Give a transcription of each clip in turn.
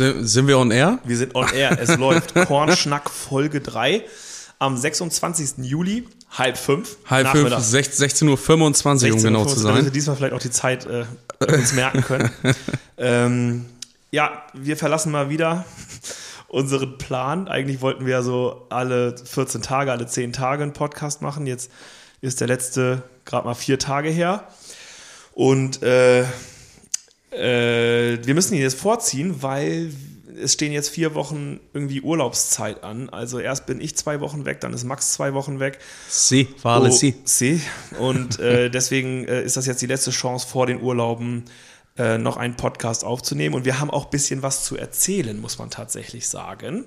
Sind, sind wir on air? Wir sind on air. Es läuft Kornschnack Folge 3 am 26. Juli, halb fünf. Halb fünf, Nachmittag. 16.25 Uhr, um genau zu Damit wir sein. diesmal vielleicht auch die Zeit äh, uns merken können. ähm, ja, wir verlassen mal wieder unseren Plan. Eigentlich wollten wir ja so alle 14 Tage, alle 10 Tage einen Podcast machen. Jetzt ist der letzte gerade mal vier Tage her. Und äh, äh, wir müssen ihn jetzt vorziehen, weil es stehen jetzt vier Wochen irgendwie Urlaubszeit an. Also erst bin ich zwei Wochen weg, dann ist Max zwei Wochen weg. Sie, war alles Oh, sie. sie. Und äh, deswegen äh, ist das jetzt die letzte Chance vor den Urlauben, äh, noch einen Podcast aufzunehmen. Und wir haben auch ein bisschen was zu erzählen, muss man tatsächlich sagen.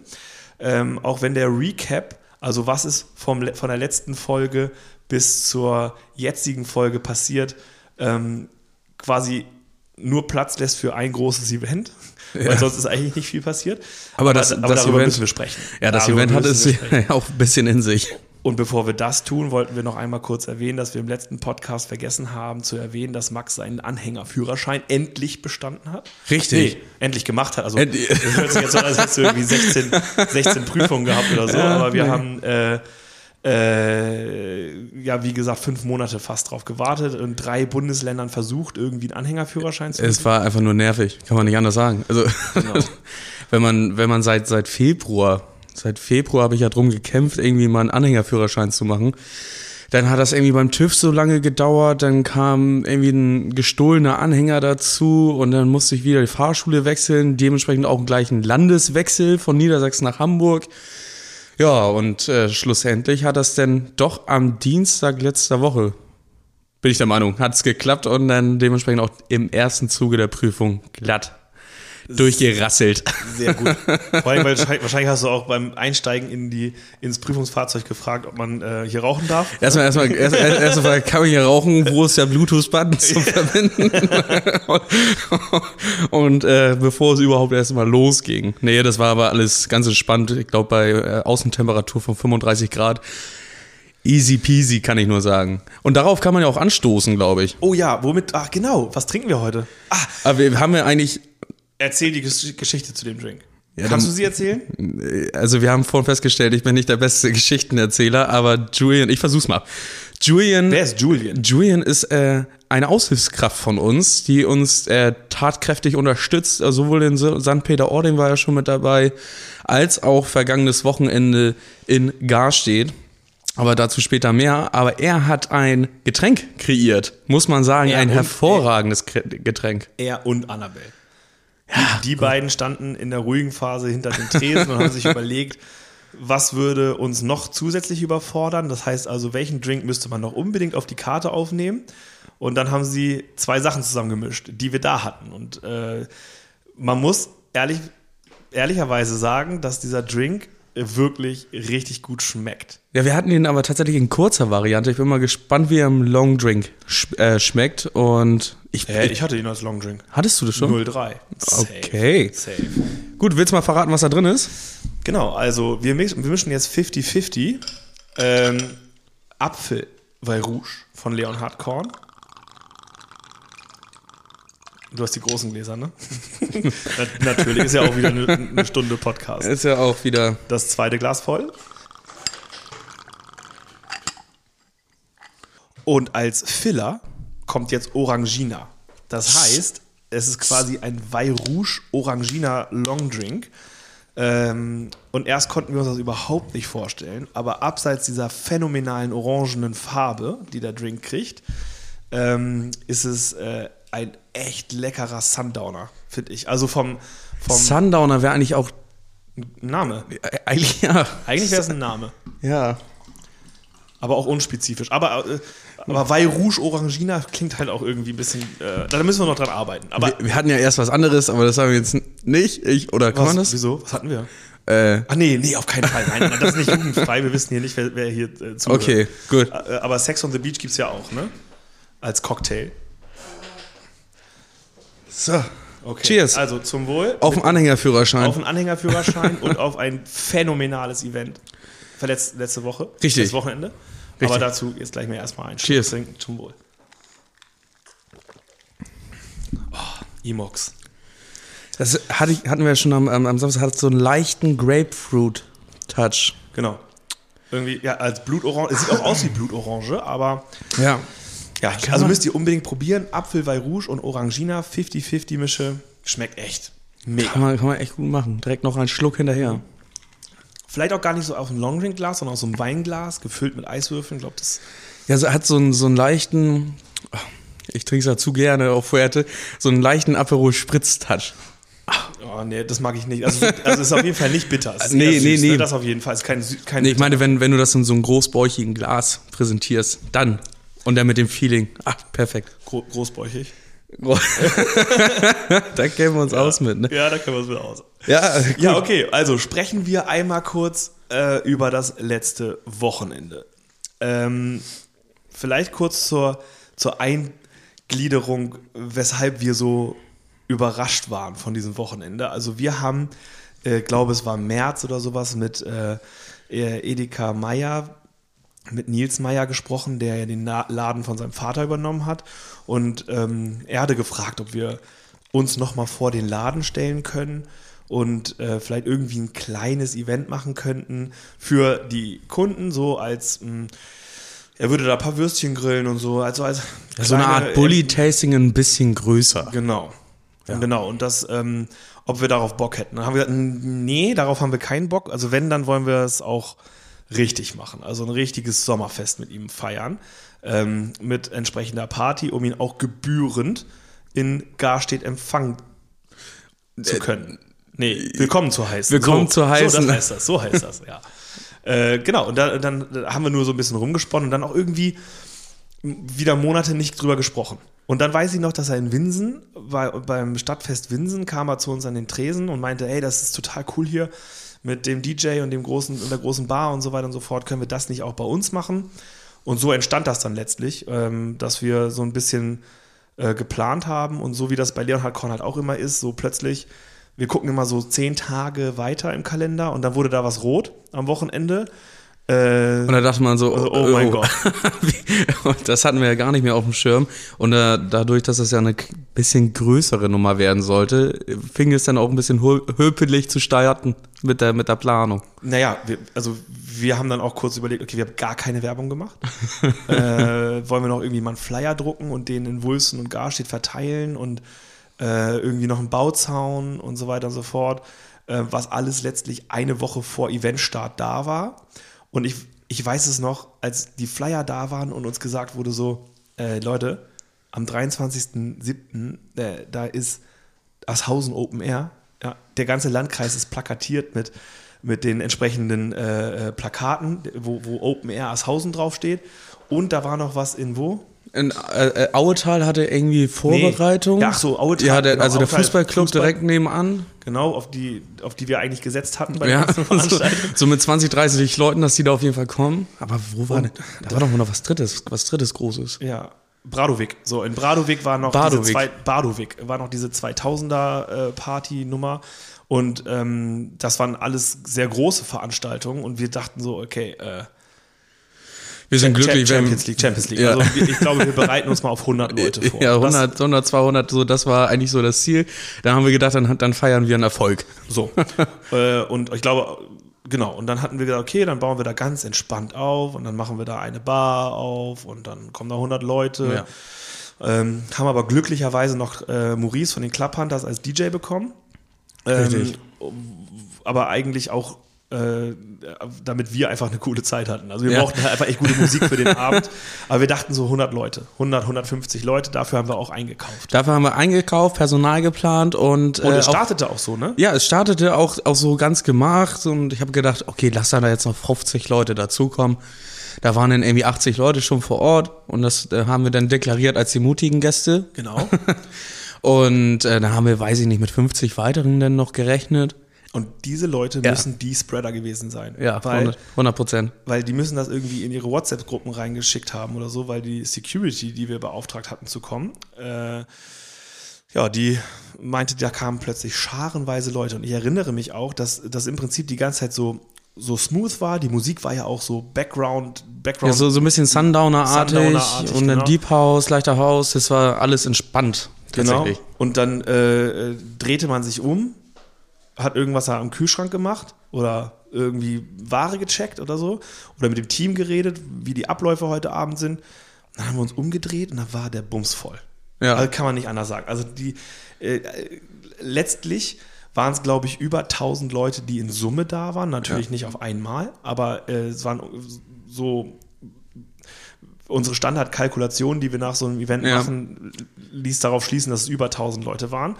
Ähm, auch wenn der Recap, also was ist vom, von der letzten Folge bis zur jetzigen Folge passiert, ähm, quasi nur Platz lässt für ein großes Event. Ja. Weil sonst ist eigentlich nicht viel passiert. Aber das- aber das darüber Event- müssen wir sprechen. Ja, das Darüber Event hat es ja auch ein bisschen in sich. Und bevor wir das tun, wollten wir noch einmal kurz erwähnen, dass wir im letzten Podcast vergessen haben zu erwähnen, dass Max seinen Anhängerführerschein endlich bestanden hat. Richtig. Nee, endlich gemacht hat. Also End- das hört sich jetzt so an, als hättest du irgendwie 16, 16 Prüfungen gehabt oder so. Ja, aber wir nee. haben äh, äh, ja, wie gesagt, fünf Monate fast drauf gewartet und drei Bundesländern versucht, irgendwie einen Anhängerführerschein zu Es war einfach nur nervig, kann man nicht anders sagen. Also, Genau. wenn man, wenn man seit, seit Februar, seit Februar habe ich ja drum gekämpft, irgendwie mal einen Anhängerführerschein zu machen. Dann hat das irgendwie beim TÜV so lange gedauert, dann kam irgendwie ein gestohlener Anhänger dazu und dann musste ich wieder die Fahrschule wechseln, dementsprechend auch gleich einen Landeswechsel von Niedersachsen nach Hamburg. Ja, und äh, schlussendlich hat das dann doch am Dienstag letzter Woche, bin ich der Meinung, hat es geklappt und dann dementsprechend auch im ersten Zuge der Prüfung glatt durchgerasselt. Sehr gut. Vor allem, weil wahrscheinlich hast du auch beim Einsteigen in die, ins Prüfungsfahrzeug gefragt, ob man äh, hier rauchen darf. Erstmal, erstmal, erst, erst, erstmal kann man hier rauchen, wo ist der Bluetooth-Button zu verbinden? und äh, bevor es überhaupt erstmal losging. Nee, das war aber alles ganz entspannt. Ich glaube, bei äh, Außentemperatur von 35 Grad. Easy peasy, kann ich nur sagen. Und darauf kann man ja auch anstoßen, glaube ich. Oh ja, womit? Ach genau, was trinken wir heute? Ah, Aber wir haben ja eigentlich, erzähl die Gesch- Geschichte zu dem Drink. Ja, Kannst dann- du sie erzählen? also wir haben vorhin festgestellt, ich bin nicht der beste Geschichtenerzähler, aber Julian, ich versuch's mal. Julian. Wer ist Julian? Julian ist äh, eine Aushilfskraft von uns, die uns äh, tatkräftig unterstützt. Also sowohl in St. Peter-Ording war er schon mit dabei, als auch vergangenes Wochenende in Garstedt. Aber dazu später mehr. Aber er hat ein Getränk kreiert, muss man sagen, Er ein hervorragendes Kre- Getränk. Er und Annabelle. Die, die beiden standen in der ruhigen Phase hinter den Tresen und haben sich überlegt, was würde uns noch zusätzlich überfordern. Das heißt also, welchen Drink müsste man noch unbedingt auf die Karte aufnehmen? Und dann haben sie zwei Sachen zusammengemischt, die wir da hatten. Und äh, man muss ehrlich, ehrlicherweise sagen, dass dieser Drink wirklich richtig gut schmeckt. Ja, wir hatten ihn aber tatsächlich in kurzer Variante. Ich bin mal gespannt, wie er im Long Drink sch äh, schmeckt. Und ich, Äh, ich hatte ihn als Long Drink. hattest du das schon? 03. Okay. Safe. Gut, willst du mal verraten, was da drin ist? Genau, also wir mischen, wir mischen jetzt 50-50 ähm, Apfel Rouge von Leonhard Korn. Du hast die großen Gläser, ne? Na, natürlich, ist ja auch wieder eine, eine Stunde Podcast. Ist ja auch wieder. Das zweite Glas voll. Und als Filler kommt jetzt Orangina. Das heißt, es ist quasi ein Weih Rouge Orangina Long Drink. Ähm, und erst konnten wir uns das überhaupt nicht vorstellen, aber abseits dieser phänomenalen orangenen Farbe, die der Drink kriegt, ähm, ist es äh, ein echt leckerer Sundowner, finde ich. Also vom, vom Sundowner wäre eigentlich auch. Name. äh, Eigentlich, ja. Eigentlich wäre es ein Name. Ja. Aber auch unspezifisch. Aber, äh, aber Weih Rouge Orangina klingt halt auch irgendwie ein bisschen. Äh, da müssen wir noch dran arbeiten. Aber Wir, wir hatten ja erst was anderes, aber das haben wir jetzt nicht. Ich, oder kann was, man das? wieso? Was hatten wir? Äh, Ah, nee, nee, auf keinen Fall. Nein, das ist nicht jugendfrei. Wir wissen hier nicht, wer, wer hier äh, zuhört. okay, gut. Äh, aber Sex on the Beach gibt es ja auch, ne? Als Cocktail. So. Okay. Cheers. Also zum Wohl. Auf dem Anhängerführerschein. auf einen Anhängerführerschein und auf ein phänomenales Event. Verletzt, letzte Woche. Richtig. Das Wochenende. Richtig. Aber dazu jetzt gleich mal erstmal ein Cheers. Trinken. Zum Wohl. Oh, Emox. Das hatte ich, hatten wir ja schon am, am, am Samstag, hat so einen leichten Grapefruit-Touch. Genau. Irgendwie, ja, als Blutorange. Es sieht auch aus wie Blutorange, aber Ja. Ja, Kann also man- müsst ihr unbedingt probieren. Apfel, Rouge und Orangina 50-50 Mische. Schmeckt echt mega. Kann man, kann man echt gut machen. Direkt noch einen Schluck hinterher. Vielleicht auch gar nicht so aus einem Longdrink-Glas, sondern aus so einem Weinglas, gefüllt mit Eiswürfeln. Ich glaube, das Ja, so hat so einen, so einen leichten, ich trinke es ja zu gerne auf Fuerte, so einen leichten Aperol Spritz-Touch. Oh, nee, das mag ich nicht. Also, also es ist auf jeden Fall nicht bitter. Es ist Nee, eher nee, süß, nee. Ne? Das auf jeden Fall. Ist kein, kein Nee, ich meine, wenn, wenn du das in so einem großbäuchigen Glas präsentierst, dann. Und dann mit dem Feeling. Ach, perfekt. Gro großbäuchig. da kennen wir uns aus mit, ne? Ja, da können wir es wieder aus. Ja, gut. Ja, okay. Also sprechen wir einmal kurz äh, über das letzte Wochenende. Ähm, vielleicht kurz zur, zur Eingliederung, weshalb wir so überrascht waren von diesem Wochenende. Also wir haben, äh, glaube es war März oder sowas, mit äh, Edeka Meyer mit Nils Meyer gesprochen, der ja den Laden von seinem Vater übernommen hat. Und ähm, er hatte gefragt, ob wir uns nochmal vor den Laden stellen können und äh, vielleicht irgendwie ein kleines Event machen könnten für die Kunden, so als mh, er würde da ein paar Würstchen grillen und so. Also als so eine kleine- Art Bully-Tasting ein bisschen größer. Genau. Genau, und das, ähm, ob wir darauf Bock hätten. Dann haben wir gesagt, nee, darauf haben wir keinen Bock. Also wenn, dann wollen wir es auch richtig machen. Also ein richtiges Sommerfest mit ihm feiern. Ähm, mit entsprechender Party, um ihn auch gebührend in Garstedt empfangen zu können. Nee, willkommen zu heißen. Willkommen so, zu heißen. So, das heißt das, so heißt das, ja. äh, genau, und da, dann haben wir nur so ein bisschen rumgesponnen und dann auch irgendwie wieder Monate nicht drüber gesprochen. Und dann weiß ich noch, dass er in Winsen, bei, beim Stadtfest Winsen, kam er zu uns an den Tresen und meinte, ey, das ist total cool hier mit dem DJ und dem großen, und der großen Bar und so weiter und so fort. Können wir das nicht auch bei uns machen? Und so entstand das dann letztlich, ähm, dass wir so ein bisschen äh, geplant haben und so wie das bei Leonhard Korn halt auch immer ist, so plötzlich, wir gucken immer so zehn Tage weiter im Kalender und dann wurde da was rot am Wochenende. Äh, Und da dachte man so, Also, oh mein Gott. Und das hatten wir ja gar nicht mehr auf dem Schirm. Und äh, dadurch, dass es ja eine bisschen größere Nummer werden sollte, fing es dann auch ein bisschen hö- höpelig zu starten mit der, mit der Planung. Naja, wir, also wir haben dann auch kurz überlegt, okay, wir haben gar keine Werbung gemacht. äh, wollen wir noch irgendwie mal einen Flyer drucken und den in Wulsten und Garstedt verteilen und äh, irgendwie noch einen Bauzaun und so weiter und so fort, äh, was alles letztlich eine Woche vor Eventstart da war. Und ich, ich weiß es noch, als die Flyer da waren und uns gesagt wurde so, äh, Leute, am 23.07., äh, da ist Ashausen Open Air. Ja, der ganze Landkreis ist plakatiert mit, mit den entsprechenden äh, äh, Plakaten, wo, wo Open Air Ashausen draufsteht. Und da war noch was in wo? In, äh, äh, Auetal hatte irgendwie Vorbereitung. Ja, ach so, Auetal, Ja, der, genau, also der Fußballclub Fußball. direkt nebenan. Genau, auf die, auf die wir eigentlich gesetzt hatten bei der Ja, ganzen so, so mit 20, 30 Leuten, dass die da auf jeden Fall kommen. Aber wo war denn? Da war doch mal noch was Drittes, was Drittes Großes. Ja, Bradowik. So, in Bradowik war noch Bardowik. diese zwei, Bardowik war noch diese 2000er äh, Party-Nummer. Und ähm, das waren alles sehr große Veranstaltungen und wir dachten so, okay, äh, Wir sind glücklich, wenn Champions League, Champions League. Ja. Also ich glaube, wir bereiten uns mal auf 100 Leute vor. Ja, Das- 100, 100, 200, so, das war eigentlich so das Ziel. Da haben wir gedacht, dann, dann feiern wir einen Erfolg. So. äh, und ich glaube, genau. Und dann hatten wir gesagt, okay, dann bauen wir da ganz entspannt auf und dann machen wir da eine Bar auf und dann kommen da 100 Leute. Ähm, haben aber glücklicherweise noch äh, Maurice von den Club Hunters als DJ bekommen. Ähm, Richtig. Aber eigentlich auch, äh, damit wir einfach eine coole Zeit hatten. Also wir Ja. brauchten halt einfach echt gute Musik für den Abend. Aber wir dachten so 100 Leute, 100, 150 Leute. Dafür haben wir auch eingekauft. Dafür haben wir eingekauft, Personal geplant und, Und äh, es auch, startete auch so, ne? ja, es startete auch, auch so ganz gemacht und ich habe gedacht, okay, lass da jetzt noch 50 Leute dazukommen. Da waren dann irgendwie 80 Leute schon vor Ort und das äh, haben wir dann deklariert als die mutigen Gäste. Genau. Und äh, da haben wir, weiß ich nicht, mit 50 weiteren dann noch gerechnet. Und diese Leute Ja. müssen die Spreader gewesen sein. Ja, weil, 100 100 Prozent. weil die müssen das irgendwie in ihre WhatsApp-Gruppen reingeschickt haben oder so, weil die Security, die wir beauftragt hatten zu kommen, äh, ja, die meinte, da kamen plötzlich scharenweise Leute. Und ich erinnere mich auch, dass das im Prinzip die ganze Zeit so, so smooth war. Die Musik war ja auch so Background, Background. Ja, so, so ein bisschen Sundowner-artig Sundowner-artig, und genau. Deep House, leichter House, das war alles entspannt. Genau. Und dann äh, äh, drehte man sich um, hat irgendwas am Kühlschrank gemacht oder irgendwie Ware gecheckt oder so oder mit dem Team geredet, wie die Abläufe heute Abend sind. Dann haben wir uns umgedreht und dann war der Bums voll. Ja. Also kann man nicht anders sagen. Also die äh, äh, letztlich waren es, glaube ich, über 1000 Leute, die in Summe da waren. Natürlich Ja. nicht auf einmal, aber äh, es waren so unsere Standardkalkulation, die wir nach so einem Event Ja. machen, ließ darauf schließen, dass es über 1000 Leute waren.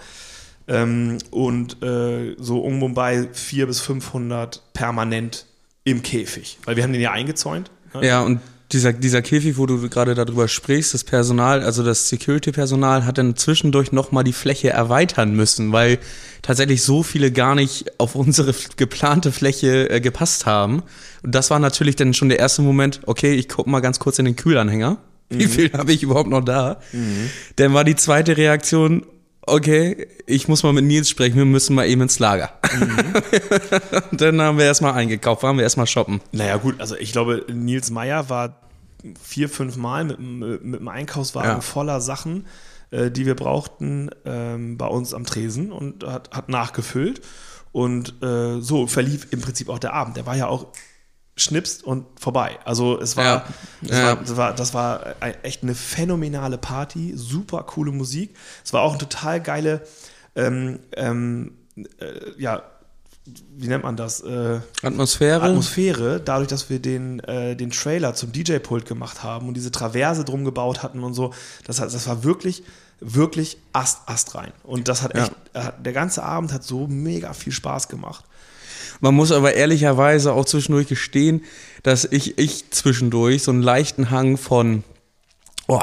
Ähm, und äh, so um bei 400 bis 500 permanent im Käfig. Weil wir haben den ja eingezäunt. ne? Ja, und dieser, dieser Käfig, wo du gerade darüber sprichst, das Personal, also das Security-Personal, hat dann zwischendurch nochmal die Fläche erweitern müssen, weil tatsächlich so viele gar nicht auf unsere geplante Fläche äh, gepasst haben. Und das war natürlich dann schon der erste Moment, okay, ich guck mal ganz kurz in den Kühlanhänger. Wie viel habe ich überhaupt noch da? Dann war die zweite Reaktion, okay, ich muss mal mit Nils sprechen, wir müssen mal eben ins Lager. Und dann haben wir erstmal eingekauft, waren wir erstmal shoppen. Naja, gut, also ich glaube, Nils Meyer war vier, fünf Mal mit, dem- mit dem Einkaufswagen Ja. voller Sachen, äh, die wir brauchten, ähm, bei uns am Tresen und hat, hat nachgefüllt. Und äh, so verlief im Prinzip auch der Abend. Der war ja auch schnipst und vorbei. Also es war, Ja. es Ja. war, das war, das war echt eine phänomenale Party, super coole Musik. Es war auch eine total geile, ähm, ähm, äh, ja, wie nennt man das? Äh, Atmosphäre. Atmosphäre, dadurch, dass wir den, äh, den Trailer zum DJ-Pult gemacht haben und diese Traverse drum gebaut hatten und so, das, hat, das war wirklich, wirklich Ast, Ast rein. Und das hat Ja. echt, äh, der ganze Abend hat so mega viel Spaß gemacht. Man muss aber ehrlicherweise auch zwischendurch gestehen, dass ich, ich zwischendurch so einen leichten Hang von, oh,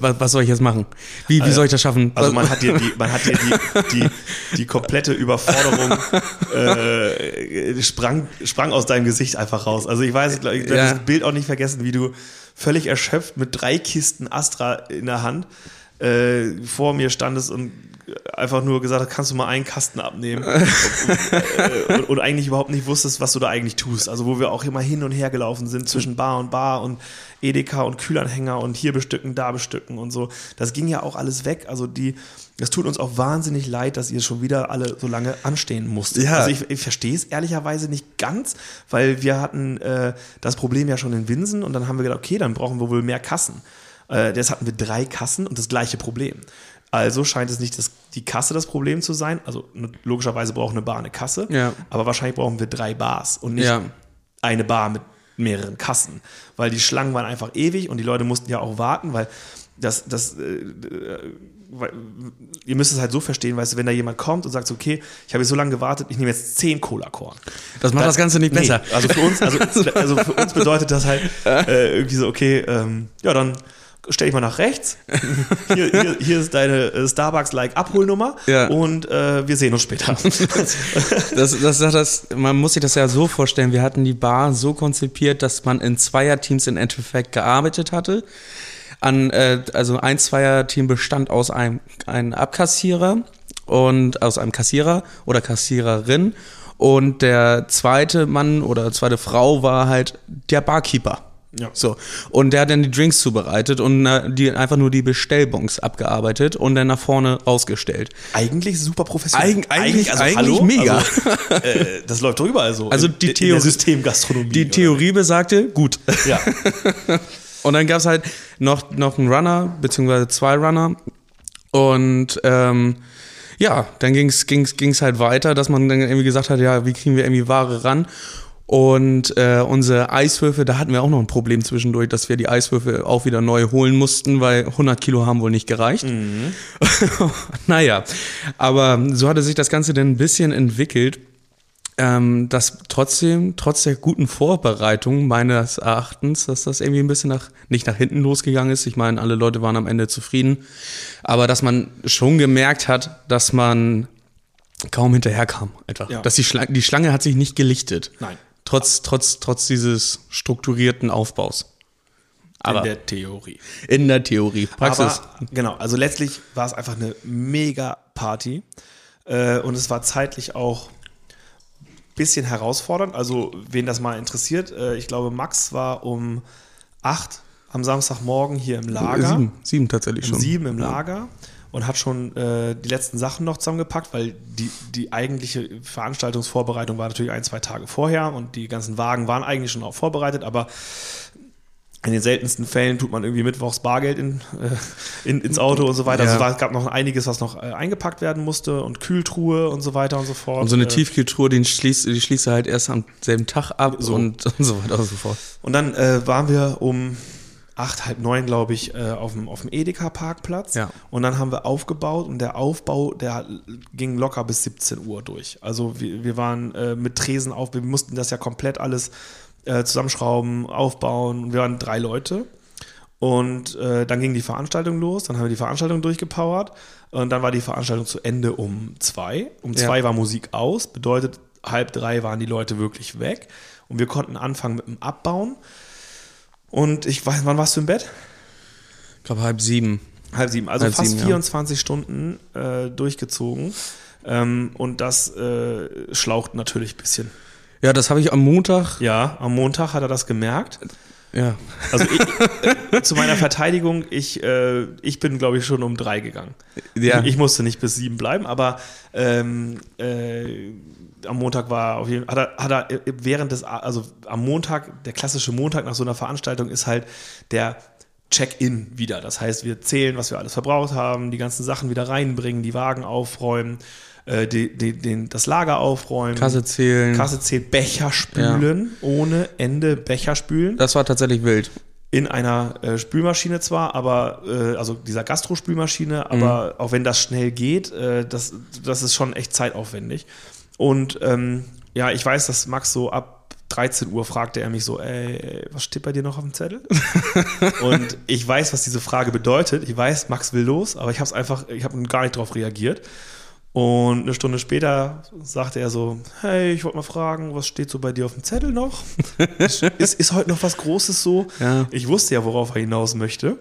was, soll ich jetzt machen? Wie, wie soll ich das schaffen? Also man hat dir die, man hat dir die, die, die komplette Überforderung äh, sprang, sprang aus deinem Gesicht einfach raus. Also ich weiß, ich werde Ja. das Bild auch nicht vergessen, wie du völlig erschöpft mit drei Kisten Astra in der Hand äh, vor mir standest und einfach nur gesagt hast, kannst du mal einen Kasten abnehmen äh, und, und eigentlich überhaupt nicht wusstest, was du da eigentlich tust. Also wo wir auch immer hin und her gelaufen sind zwischen Bar und Bar und Edeka und Kühlanhänger und hier bestücken, da bestücken und so. Das ging ja auch alles weg. Also die, das tut uns auch wahnsinnig leid, dass ihr schon wieder alle so lange anstehen musstet. Ja. Also ich, ich verstehe es ehrlicherweise nicht ganz, weil wir hatten äh, das Problem ja schon in Winsen und dann haben wir gedacht, okay, dann brauchen wir wohl mehr Kassen. Äh, jetzt hatten wir drei Kassen und das gleiche Problem. Also scheint es nicht das, die Kasse das Problem zu sein. Also logischerweise braucht eine Bar eine Kasse, Ja. aber wahrscheinlich brauchen wir drei Bars und nicht Ja. eine Bar mit mehreren Kassen, weil die Schlangen waren einfach ewig und die Leute mussten ja auch warten, weil das, das, äh, äh, weil, ihr müsst es halt so verstehen, weißt du, wenn da jemand kommt und sagt, okay, ich habe jetzt so lange gewartet, ich nehme jetzt zehn Cola-Korn. das macht das Ganze nicht Nee, besser. also für uns, also, also für uns bedeutet das halt äh, irgendwie so, okay, ähm, ja, dann stell dich mal nach rechts. Hier, hier, hier ist deine äh, Starbucks-like Abholnummer Ja. und äh, wir sehen uns später. Das, das, das, man muss sich das ja so vorstellen, wir hatten die Bar so konzipiert, dass man in Zweierteams im Endeffekt gearbeitet hatte. An, äh, also ein Zweierteam bestand aus einem, einem Abkassierer und aus einem Kassierer oder Kassiererin und der zweite Mann oder zweite Frau war halt der Barkeeper. Ja. So. Und der hat dann die Drinks zubereitet und äh, die einfach nur die Bestellbons abgearbeitet und dann nach vorne rausgestellt. Eigentlich super professionell. Eig- eigentlich- eigentlich mega. Also, äh, das läuft doch überall so. Also in, die in Theorie- der Systemgastronomie. Die Theorie besagte, gut. Oder? Ja. Und dann gab's halt noch, noch einen Runner, beziehungsweise zwei Runner. Und ähm, ja, dann ging's ging's, ging's halt weiter, dass man dann irgendwie gesagt hat, ja, wie kriegen wir irgendwie Ware ran? Und äh, unsere Eiswürfel, da hatten wir auch noch ein Problem zwischendurch, dass wir die Eiswürfel auch wieder neu holen mussten, weil 100 Kilo haben wohl nicht gereicht. naja, aber so hatte sich das Ganze dann ein bisschen entwickelt ähm, dass trotzdem, trotz der guten Vorbereitung meines Erachtens, dass das irgendwie ein bisschen nach, nicht nach hinten losgegangen ist. Ich meine, alle Leute waren am Ende zufrieden, aber dass man schon gemerkt hat, dass man kaum hinterherkam, einfach. Ja. Dass die Schlange, die Schlange hat sich nicht gelichtet. Nein. Trotz, trotz, trotz dieses strukturierten Aufbaus. Aber in der Theorie. in der Theorie. Praxis. Aber genau, also letztlich war es einfach eine mega Party. Äh, und es war zeitlich auch ein bisschen herausfordernd. Also, wen das mal interessiert, äh, ich glaube, Max war um 8 am Samstagmorgen hier im Lager. sieben, sieben tatsächlich um schon. sieben im Lager und hat schon äh, die letzten Sachen noch zusammengepackt, weil die, die eigentliche Veranstaltungsvorbereitung war natürlich ein, zwei Tage vorher und die ganzen Wagen waren eigentlich schon auch vorbereitet, aber in den seltensten Fällen tut man irgendwie mittwochs Bargeld in, äh, in, ins Auto und so weiter. Ja. Also es gab noch einiges, was noch äh, eingepackt werden musste und Kühltruhe und so weiter und so fort. Und so eine Äh, Tiefkühltruhe, die schließt, die schließt halt erst am selben Tag ab So. und, und so weiter und so fort. Und dann äh, waren wir um acht, halb neun, glaube ich, äh, auf dem, auf dem Edeka-Parkplatz. Ja. Und dann haben wir aufgebaut und der Aufbau, der ging locker bis 17 Uhr durch. Also wir, wir waren äh, mit Tresen auf, wir mussten das ja komplett alles äh, zusammenschrauben, aufbauen. Wir waren drei Leute. Und äh, dann ging die Veranstaltung los, dann haben wir die Veranstaltung durchgepowert und dann war die Veranstaltung zu Ende um zwei. Um Ja. zwei war Musik aus, bedeutet halb drei waren die Leute wirklich weg und wir konnten anfangen mit dem Abbauen. Und ich weiß, wann warst du im Bett? Ich glaube halb sieben. Halb sieben, also Halb fast sieben, ja. 24 Stunden äh, durchgezogen. Ähm, und das äh, schlaucht natürlich ein bisschen. Ja, das habe ich am Montag. Ja, am Montag hat er das gemerkt. Ja. Also ich, äh, zu meiner Verteidigung, ich, äh, ich bin, glaube ich, schon um drei gegangen. Ja. Ich, ich musste nicht bis sieben bleiben, aber ähm, äh, am Montag war auf jeden Fall, hat er, hat er während des, also am Montag, der klassische Montag nach so einer Veranstaltung ist halt der Check-in wieder. Das heißt, wir zählen, was wir alles verbraucht haben, die ganzen Sachen wieder reinbringen, die Wagen aufräumen, äh, die, die, den, das Lager aufräumen. Kasse zählen. Kasse zählt, Becher spülen, ohne Ende Becher spülen Das war tatsächlich wild. in einer äh, Spülmaschine zwar, aber äh, also dieser Gastro-Spülmaschine, aber auch wenn das schnell geht, äh, das, das ist schon echt zeitaufwendig. Und ähm, ja, ich weiß, dass Max so ab 13 Uhr fragte er mich so, ey, was steht bei dir noch auf dem Zettel? und ich weiß, was diese Frage bedeutet. Ich weiß, Max will los, aber ich habe es einfach, ich habe gar nicht darauf reagiert. Und eine Stunde später sagte er so, hey, ich wollte mal fragen, was steht so bei dir auf dem Zettel noch? ist, ist heute noch was Großes so? Ja. Ich wusste ja, worauf er hinaus möchte.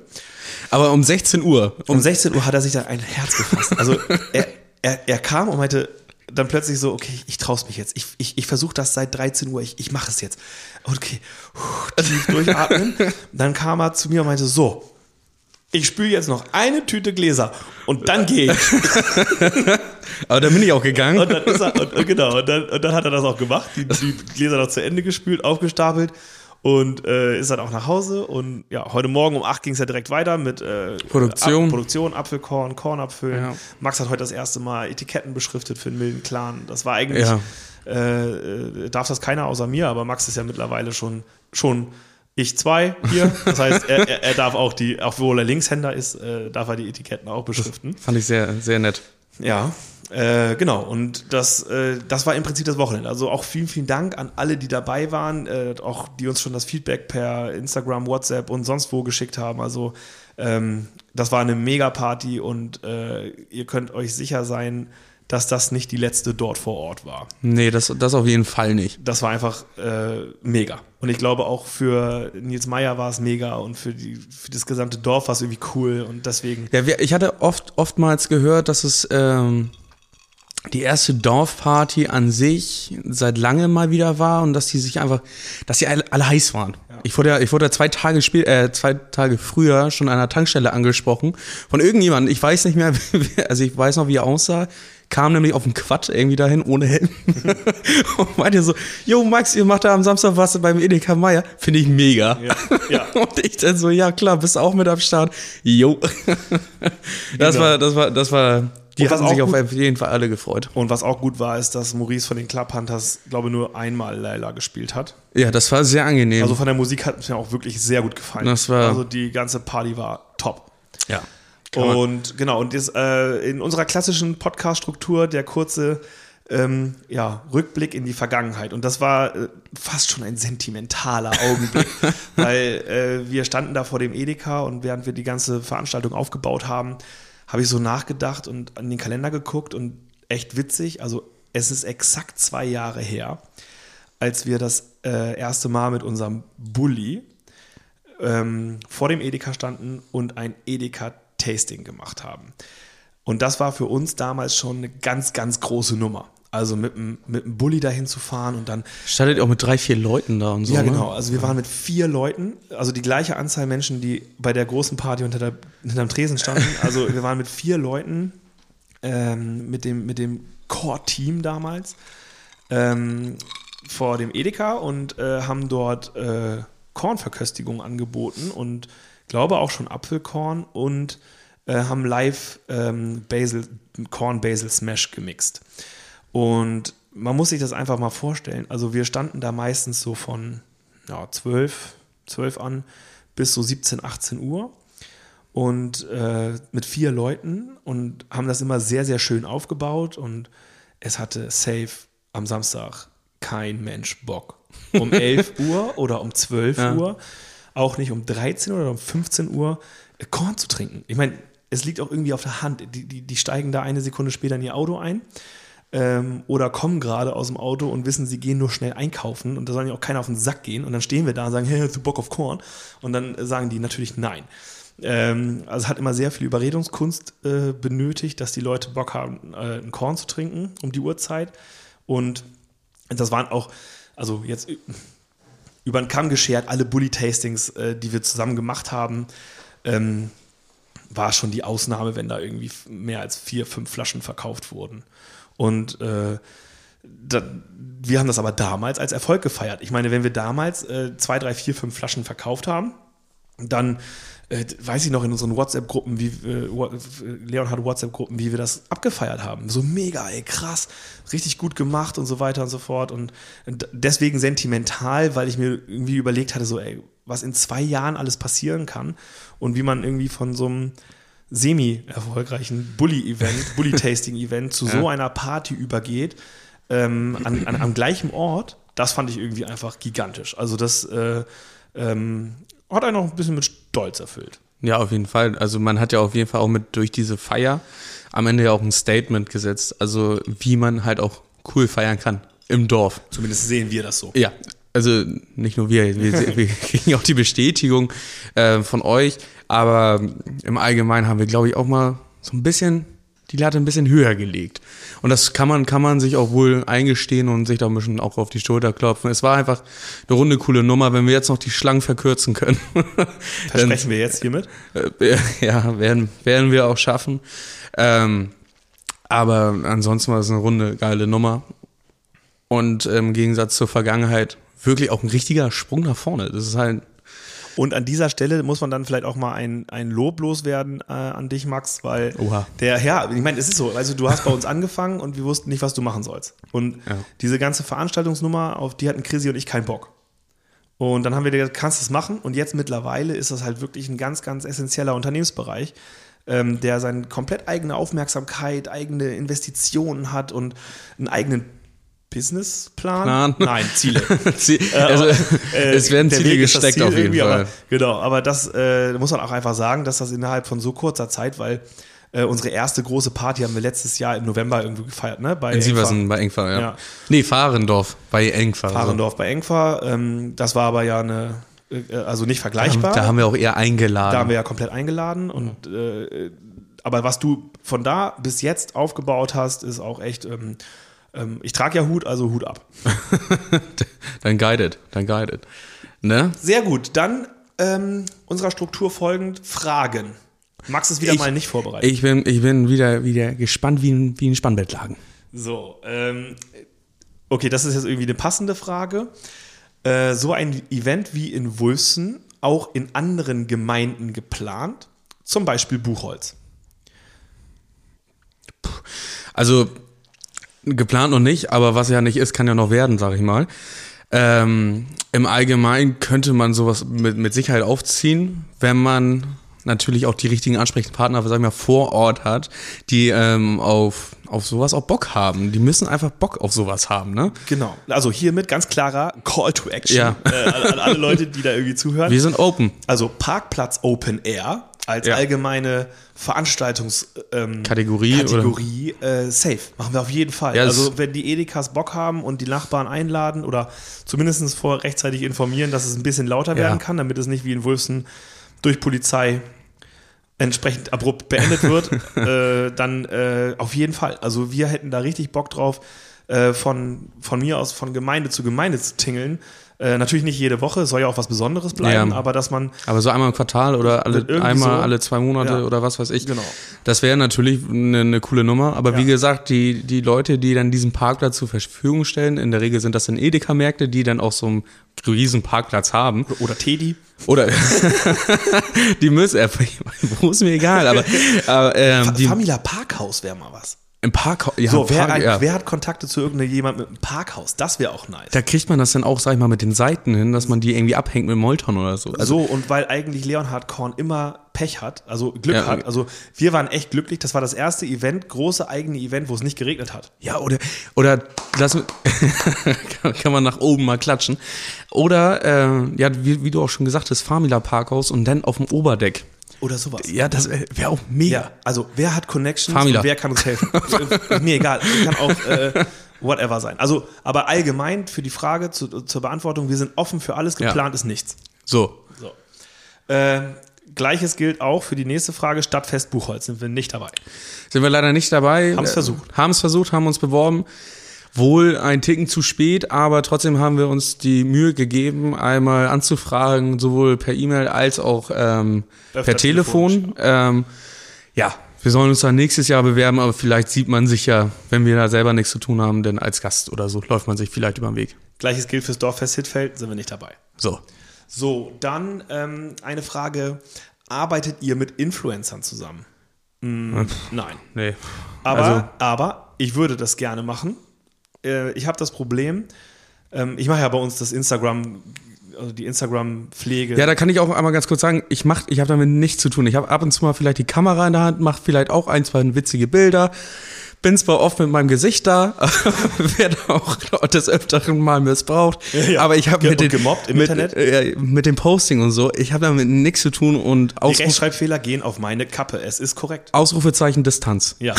Aber um 16 Uhr. Um 16 Uhr hat er sich dann ein Herz gefasst. Also er, er, er kam und meinte dann plötzlich so, okay, ich traue mich jetzt. Ich, ich, ich versuche das seit 13 Uhr, ich, ich mache es jetzt. Okay, tief durchatmen. Dann kam er zu mir und meinte, so, ich spüle jetzt noch eine Tüte Gläser und dann gehe ich. Aber da bin ich auch gegangen. Und dann ist er, und, und genau, und dann, und dann hat er das auch gemacht, die, die Gläser noch zu Ende gespült, aufgestapelt und äh, ist dann auch nach Hause. Und ja, heute Morgen um 8 ging es ja direkt weiter mit äh, Produktion. Ab, Produktion, Apfelkorn, Korn abfüllen. Ja. Max hat heute das erste Mal Etiketten beschriftet für den milden Clan. Das war eigentlich, Ja. äh, äh, darf das keiner außer mir, aber Max ist ja mittlerweile schon, schon ich zwei hier. Das heißt, er, er, er darf auch die, auch obwohl er Linkshänder ist, äh, darf er die Etiketten auch beschriften. Fand ich sehr, sehr nett. Ja, äh, genau. Und das, äh, das war im Prinzip das Wochenende. Also auch vielen, vielen Dank an alle, die dabei waren, äh, auch die uns schon das Feedback per Instagram, WhatsApp und sonst wo geschickt haben. Also ähm, das war eine Mega-Party und äh, ihr könnt euch sicher sein, dass das nicht die letzte dort vor Ort war. Nee, das, das auf jeden Fall nicht. Das war einfach äh, mega. Und ich glaube auch für Nils Meyer war es mega und für, die, für das gesamte Dorf war es irgendwie cool und deswegen. Ja, ich hatte oft, oftmals gehört, dass es ähm, die erste Dorfparty an sich seit langem mal wieder war und dass die sich einfach, dass die alle, alle heiß waren. Ich wurde ja, ich wurde ja zwei Tage spiel, äh, zwei Tage früher schon an einer Tankstelle angesprochen von irgendjemandem. Ich weiß nicht mehr, also ich weiß noch, wie er aussah. Kam nämlich auf dem Quad irgendwie dahin ohne Helm und meinte so, yo Max, ihr macht da am Samstag was beim Edeka Meier. Finde ich mega. Ja, ja. Und ich dann so, ja klar, bist du auch mit am Start? Jo. Das Genau. war, das war, das war, die haben sich auch auf jeden Fall alle gefreut. Und was auch gut war, ist, dass Maurice von den Club Hunters, glaube ich, nur einmal Laila gespielt hat. Ja, das war sehr angenehm. Also von der Musik hat es mir auch wirklich sehr gut gefallen. Das war- also die ganze Party war top. ja. Und genau, und das, äh, in unserer klassischen Podcast-Struktur der kurze ähm, ja, Rückblick in die Vergangenheit. Und das war äh, fast schon ein sentimentaler Augenblick, weil äh, wir standen da vor dem Edeka und während wir die ganze Veranstaltung aufgebaut haben, habe ich so nachgedacht und an den Kalender geguckt und echt witzig. Also es ist exakt zwei Jahre her, als wir das äh, erste Mal mit unserem Bulli ähm, vor dem Edeka standen und ein Edeka-Tasting gemacht haben. Und das war für uns damals schon eine ganz, ganz große Nummer. Also mit, mit dem Bulli dahin zu fahren und dann Startet auch mit drei, vier Leuten da und so. ja, genau. Also wir waren mit vier Leuten, also die gleiche Anzahl Menschen, die bei der großen Party unter der, hinterm Tresen standen. Also wir waren mit vier Leuten, ähm, mit dem, mit dem Core-Team damals, ähm, vor dem Edeka und äh, haben dort äh, Kornverköstigung angeboten und glaube auch schon Apfelkorn und äh, haben live ähm, Basil, Korn Basil Smash gemixt. Und man muss sich das einfach mal vorstellen. Also wir standen da meistens so von ja, 12, 12 an bis so 17, 18 Uhr und äh, mit vier Leuten und haben das immer sehr, sehr schön aufgebaut und es hatte safe am Samstag kein Mensch Bock. Um 11 Uhr oder um 12 Ja. Uhr, auch nicht um 13 oder um 15 Uhr äh, Korn zu trinken. Ich meine, es liegt auch irgendwie auf der Hand. Die, die, die steigen da eine Sekunde später in ihr Auto ein ähm, oder kommen gerade aus dem Auto und wissen, sie gehen nur schnell einkaufen und da soll ja auch keiner auf den Sack gehen und dann stehen wir da und sagen, hey, hast du Bock auf Korn? Und dann sagen die natürlich nein. Ähm, also hat immer sehr viel Überredungskunst äh, benötigt, dass die Leute Bock haben, äh, ein Korn zu trinken um die Uhrzeit. Und das waren auch, also jetzt über den Kamm geschert, alle Bully-Tastings, äh, die wir zusammen gemacht haben, ähm, war schon die Ausnahme, wenn da irgendwie mehr als vier, fünf Flaschen verkauft wurden. Und äh, da, wir haben das aber damals als Erfolg gefeiert. Ich meine, wenn wir damals äh, zwei, drei, vier, fünf Flaschen verkauft haben, dann äh, weiß ich noch in unseren WhatsApp-Gruppen, wie äh, Leon hat WhatsApp-Gruppen, wie wir das abgefeiert haben. So mega, ey, krass, richtig gut gemacht und so weiter und so fort. Und deswegen sentimental, weil ich mir irgendwie überlegt hatte, so, ey, was in zwei Jahren alles passieren kann und wie man irgendwie von so einem semi-erfolgreichen Bully-Event, Bully-Tasting-Event zu so Ja. einer Party übergeht, ähm, an, an, am gleichen Ort, das fand ich irgendwie einfach gigantisch. Also das äh, ähm, hat einen auch ein bisschen mit Stolz erfüllt. Ja, auf jeden Fall. Also man hat ja auf jeden Fall auch mit durch diese Feier am Ende ja auch ein Statement gesetzt. Also wie man halt auch cool feiern kann im Dorf. Zumindest sehen wir das so. Ja, also nicht nur wir, wir, wir kriegen auch die Bestätigung äh, von euch, aber im Allgemeinen haben wir, glaube ich, auch mal so ein bisschen die Latte ein bisschen höher gelegt. Und das kann man, kann man sich auch wohl eingestehen und sich da ein bisschen auch auf die Schulter klopfen. Es war einfach eine runde, coole Nummer. Wenn wir jetzt noch die Schlangen verkürzen können, dann, Versprechen wir jetzt hiermit. äh, ja, werden, werden wir auch schaffen. Ähm, aber ansonsten war es eine runde, geile Nummer. Und im Gegensatz zur Vergangenheit wirklich auch ein richtiger Sprung nach vorne. Das ist halt, Und an dieser Stelle muss man dann vielleicht auch mal ein, ein Lob loswerden äh, an dich, Max, weil Oha. der Herr, ich meine, es ist so, also du hast bei uns angefangen und wir wussten nicht, was du machen sollst. Und Ja. diese ganze Veranstaltungsnummer, auf die hatten Chrissy und ich keinen Bock. Und dann haben wir gesagt, kannst du es machen? Und jetzt mittlerweile ist das halt wirklich ein ganz, ganz essentieller Unternehmensbereich, ähm, der seine komplett eigene Aufmerksamkeit, eigene Investitionen hat und einen eigenen Businessplan? Plan? Nein, Ziele. Sie- also, Äh, es werden Ziele Weg gesteckt Ziel auf jeden Fall. Aber, genau, aber das äh, muss man auch einfach sagen, dass das innerhalb von so kurzer Zeit, weil äh, unsere erste große Party haben wir letztes Jahr im November irgendwie gefeiert, ne? Bei In Engfa. Sieversen bei Engfahr, ja. Ja. Nee, Fahrendorf bei Engfahr. Fahrendorf bei Engfa. Ähm, das war aber ja eine, äh, also nicht Da, vergleichbar. da haben wir auch eher eingeladen. Da haben wir ja komplett eingeladen und äh, aber was du von da bis jetzt aufgebaut hast, ist auch echt. Ähm, ähm, ich trage ja Hut, also Hut ab. dann guided, dann guided. Ne? Sehr gut. Dann ähm, unserer Struktur folgend Fragen. Max ist wieder Ich- mal nicht vorbereitet. Ich bin, ich bin wieder, wieder gespannt wie ein, wie ein Spannbettlagen. So, ähm, okay, das ist jetzt irgendwie eine passende Frage. Äh, so ein Event wie in Wulfsen auch in anderen Gemeinden geplant? Zum Beispiel Buchholz. Also geplant noch nicht, aber was ja nicht ist, kann ja noch werden, sag ich mal. Ähm, Im Allgemeinen könnte man sowas mit, mit Sicherheit aufziehen, wenn man natürlich auch die richtigen Ansprechpartner, sag ich mal, vor Ort hat, die ähm, auf, auf sowas auch Bock haben. Die müssen einfach Bock auf sowas haben, ne? Genau. Also hiermit ganz klarer Call to Action Ja. äh, an, an alle Leute, die da irgendwie zuhören. Wir sind open. Also Parkplatz Open Air als Ja. allgemeine Veranstaltungskategorie ähm, Kategorie, äh, safe. Machen wir auf jeden Fall. Ja, also wenn die Edekas Bock haben und die Nachbarn einladen oder zumindest vor rechtzeitig informieren, dass es ein bisschen lauter Ja. werden kann, damit es nicht wie in Wulfsen durch Polizei entsprechend abrupt beendet wird, äh, dann äh, auf jeden Fall. Also wir hätten da richtig Bock drauf. äh, von, von mir aus von Gemeinde zu Gemeinde zu tingeln. Äh, natürlich nicht jede Woche, soll ja auch was Besonderes bleiben, Ja. aber dass man Aber so einmal im Quartal oder alle, einmal so. alle zwei Monate Ja. oder was weiß ich. Genau. Das wäre natürlich eine, eine coole Nummer. Aber wie Ja. gesagt, die, die Leute, die dann diesen Parkplatz zur Verfügung stellen, in der Regel sind das dann Edeka-Märkte, die dann auch so einen riesen Parkplatz haben. oder Teddy. Oder die müssen, äh, wo ist mir egal, aber, aber ähm, die, Famila Parkhaus wäre mal was. Im Parkhaus, ja, So, wer, Park, ja. wer hat Kontakte zu irgendjemand mit einem Parkhaus? Das wäre auch nice. da kriegt man das dann auch, sag ich mal, mit den Seiten hin, dass man die irgendwie abhängt mit Molton oder so. Also, so, und weil eigentlich Leonhard Korn immer Pech hat, also Glück Ja. hat, also wir waren echt glücklich, das war das erste Event, große eigene Event, wo es nicht geregnet hat. Ja, oder, oder lass, kann, kann man nach oben mal klatschen. Oder, äh, ja, wie, wie du auch schon gesagt hast, Famila Parkhaus und dann auf dem Oberdeck. Oder sowas. Ja, das wäre wär auch mega. Ja, also wer hat Connections Famila. und wer kann uns helfen? Mir egal, kann auch äh, whatever sein. Also, aber allgemein für die Frage zu, zur Beantwortung, wir sind offen für alles, Ja. geplant ist nichts. So. So. Äh, Gleiches gilt auch für die nächste Frage, Stadtfest Buchholz sind wir nicht dabei. Sind wir leider nicht dabei. Haben's Äh, versucht. Haben es versucht, haben uns beworben. Wohl ein Ticken zu spät, aber trotzdem haben wir uns die Mühe gegeben, einmal anzufragen, sowohl per E-Mail als auch ähm, per Telefon. Ähm, ja, wir sollen uns dann nächstes Jahr bewerben, aber vielleicht sieht man sich ja, wenn wir da selber nichts zu tun haben, denn als Gast oder so läuft man sich vielleicht über den Weg. Gleiches gilt fürs Dorffest Hittfeld, sind wir nicht dabei. So. So, dann ähm, eine Frage. Arbeitet ihr mit Influencern zusammen? Mm, nein. Nee. Aber, Also- aber ich würde das gerne machen. Äh, ich habe das Problem, ähm, ich mache ja bei uns das Instagram, also die Instagram-Pflege. Ja, da kann ich auch einmal ganz kurz sagen, ich mach, ich habe damit nichts zu tun. Ich habe ab und zu mal vielleicht die Kamera in der Hand, mache vielleicht auch ein, zwei witzige Bilder. Bin zwar oft mit meinem Gesicht da, werde auch des Öfteren mal missbraucht. ja. Aber ich habe mit den und gemobbt im mit, Internet? Äh, mit dem Posting und so, ich habe damit nichts zu tun und die Ausruf, Rechtschreibfehler gehen auf meine Kappe. Es ist korrekt. Ausrufezeichen Distanz. Ja,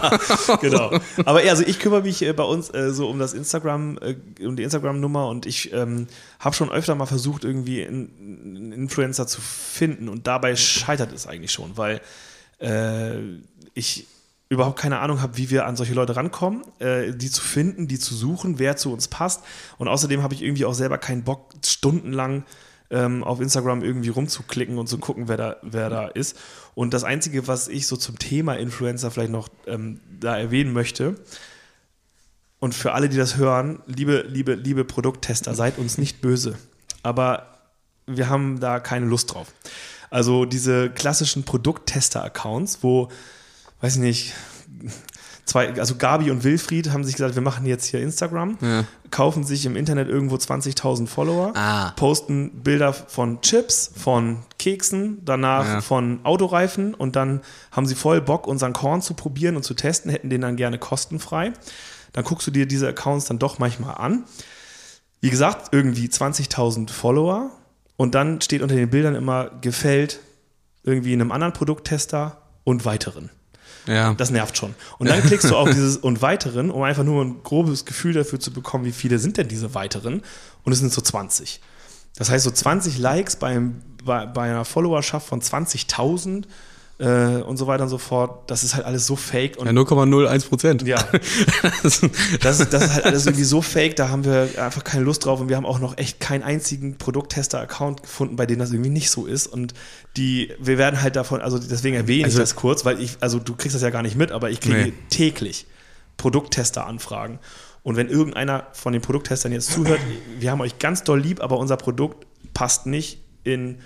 genau. Aber ja, also ich kümmere mich äh, bei uns äh, so um das Instagram, äh, um die Instagram-Nummer und ich ähm, habe schon öfter mal versucht, irgendwie einen einen Influencer zu finden und dabei scheitert es eigentlich schon, weil äh, ich überhaupt keine Ahnung habe, wie wir an solche Leute rankommen, äh, die zu finden, die zu suchen, wer zu uns passt. Und außerdem habe ich irgendwie auch selber keinen Bock, stundenlang ähm, auf Instagram irgendwie rumzuklicken und zu gucken, wer da, wer da ist. Und das Einzige, was ich so zum Thema Influencer vielleicht noch ähm, da erwähnen möchte, und für alle, die das hören, liebe, liebe, liebe Produkttester, seid uns nicht böse. Aber wir haben da keine Lust drauf. Also diese klassischen Produkttester-Accounts, wo, weiß ich nicht, zwei, also Gabi und Wilfried haben sich gesagt, wir machen jetzt hier Instagram, Ja. kaufen sich im Internet irgendwo 20.000 Follower, Ah. posten Bilder von Chips, von Keksen, danach Ja. von Autoreifen und dann haben sie voll Bock, unseren Korn zu probieren und zu testen, hätten den dann gerne kostenfrei. Dann guckst du dir diese Accounts dann doch manchmal an. Wie gesagt, irgendwie 20.000 Follower und dann steht unter den Bildern immer gefällt irgendwie einem anderen Produkttester und weiteren. Ja. Das nervt schon. Und dann klickst du auf dieses und weiteren, um einfach nur ein grobes Gefühl dafür zu bekommen, wie viele sind denn diese weiteren? Und es sind so 20. Das heißt, so 20 Likes beim, bei, bei einer Followerschaft von 20.000 äh, und so weiter und so fort, das ist halt alles so fake. Und ja 0,01 Prozent. ja, das, ist- das ist halt alles irgendwie so fake, da haben wir einfach keine Lust drauf und wir haben auch noch echt keinen einzigen Produkttester-Account gefunden, bei dem das irgendwie nicht so ist und die, wir werden halt davon, also deswegen erwähne Also- ich das kurz, weil ich, also du kriegst das ja gar nicht mit, aber ich kriege Nee. täglich Produkttester-Anfragen und wenn irgendeiner von den Produkttestern jetzt zuhört, wir haben euch ganz doll lieb, aber unser Produkt passt nicht in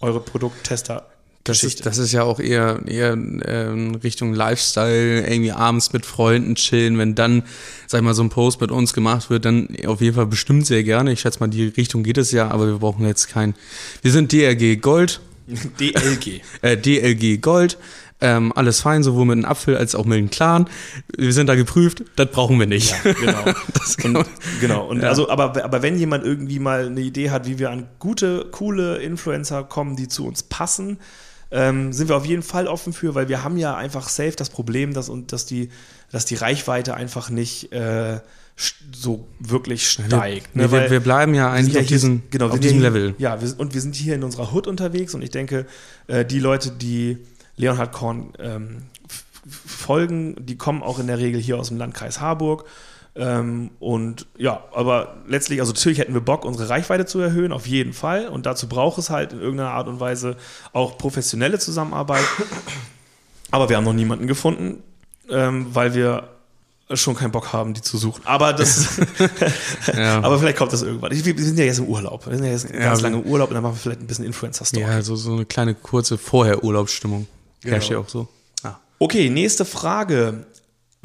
eure Produkttester Das Geschichte. ist, das ist ja auch eher, eher ähm, Richtung Lifestyle, irgendwie abends mit Freunden chillen. Wenn dann, sag ich mal, so ein Post mit uns gemacht wird, dann auf jeden Fall bestimmt sehr gerne. Ich schätze mal, die Richtung geht es ja, aber wir brauchen jetzt kein. Wir sind DRG Gold, DLG. äh, DLG Gold. Ähm, alles fein, sowohl mit einem Apfel als auch mit einem Clan. Wir sind da geprüft, das brauchen wir nicht. Ja, genau. Und, genau. Und Ja. also, aber, aber wenn jemand irgendwie mal eine Idee hat, wie wir an gute, coole Influencer kommen, die zu uns passen, ähm, sind wir auf jeden Fall offen für, weil wir haben ja einfach safe das Problem, dass, und, dass, die, dass die Reichweite einfach nicht äh, so wirklich steigt. wir, Weil wir, wir bleiben ja eigentlich ja auf diesem, genau, auf diesem hier, Level. Ja, wir, und wir sind hier in unserer Hood unterwegs und ich denke, äh, die Leute, die Leonhard Korn ähm, folgen, die kommen auch in der Regel hier aus dem Landkreis Harburg. Ähm, und ja, aber letztlich, also natürlich hätten wir Bock, unsere Reichweite zu erhöhen, auf jeden Fall. Und dazu braucht es halt in irgendeiner Art und Weise auch professionelle Zusammenarbeit. Aber wir haben noch niemanden gefunden, ähm, weil wir schon keinen Bock haben, die zu suchen. Aber das, ja. aber vielleicht kommt das irgendwann. Wir sind ja jetzt im Urlaub. Wir sind ja jetzt ja, ganz lange im Urlaub und dann machen wir vielleicht ein bisschen Influencer-Story. Ja, so, so eine kleine kurze Vorher-Urlaubsstimmung. Genau. Herrscht ja auch so. Ah. Okay, nächste Frage.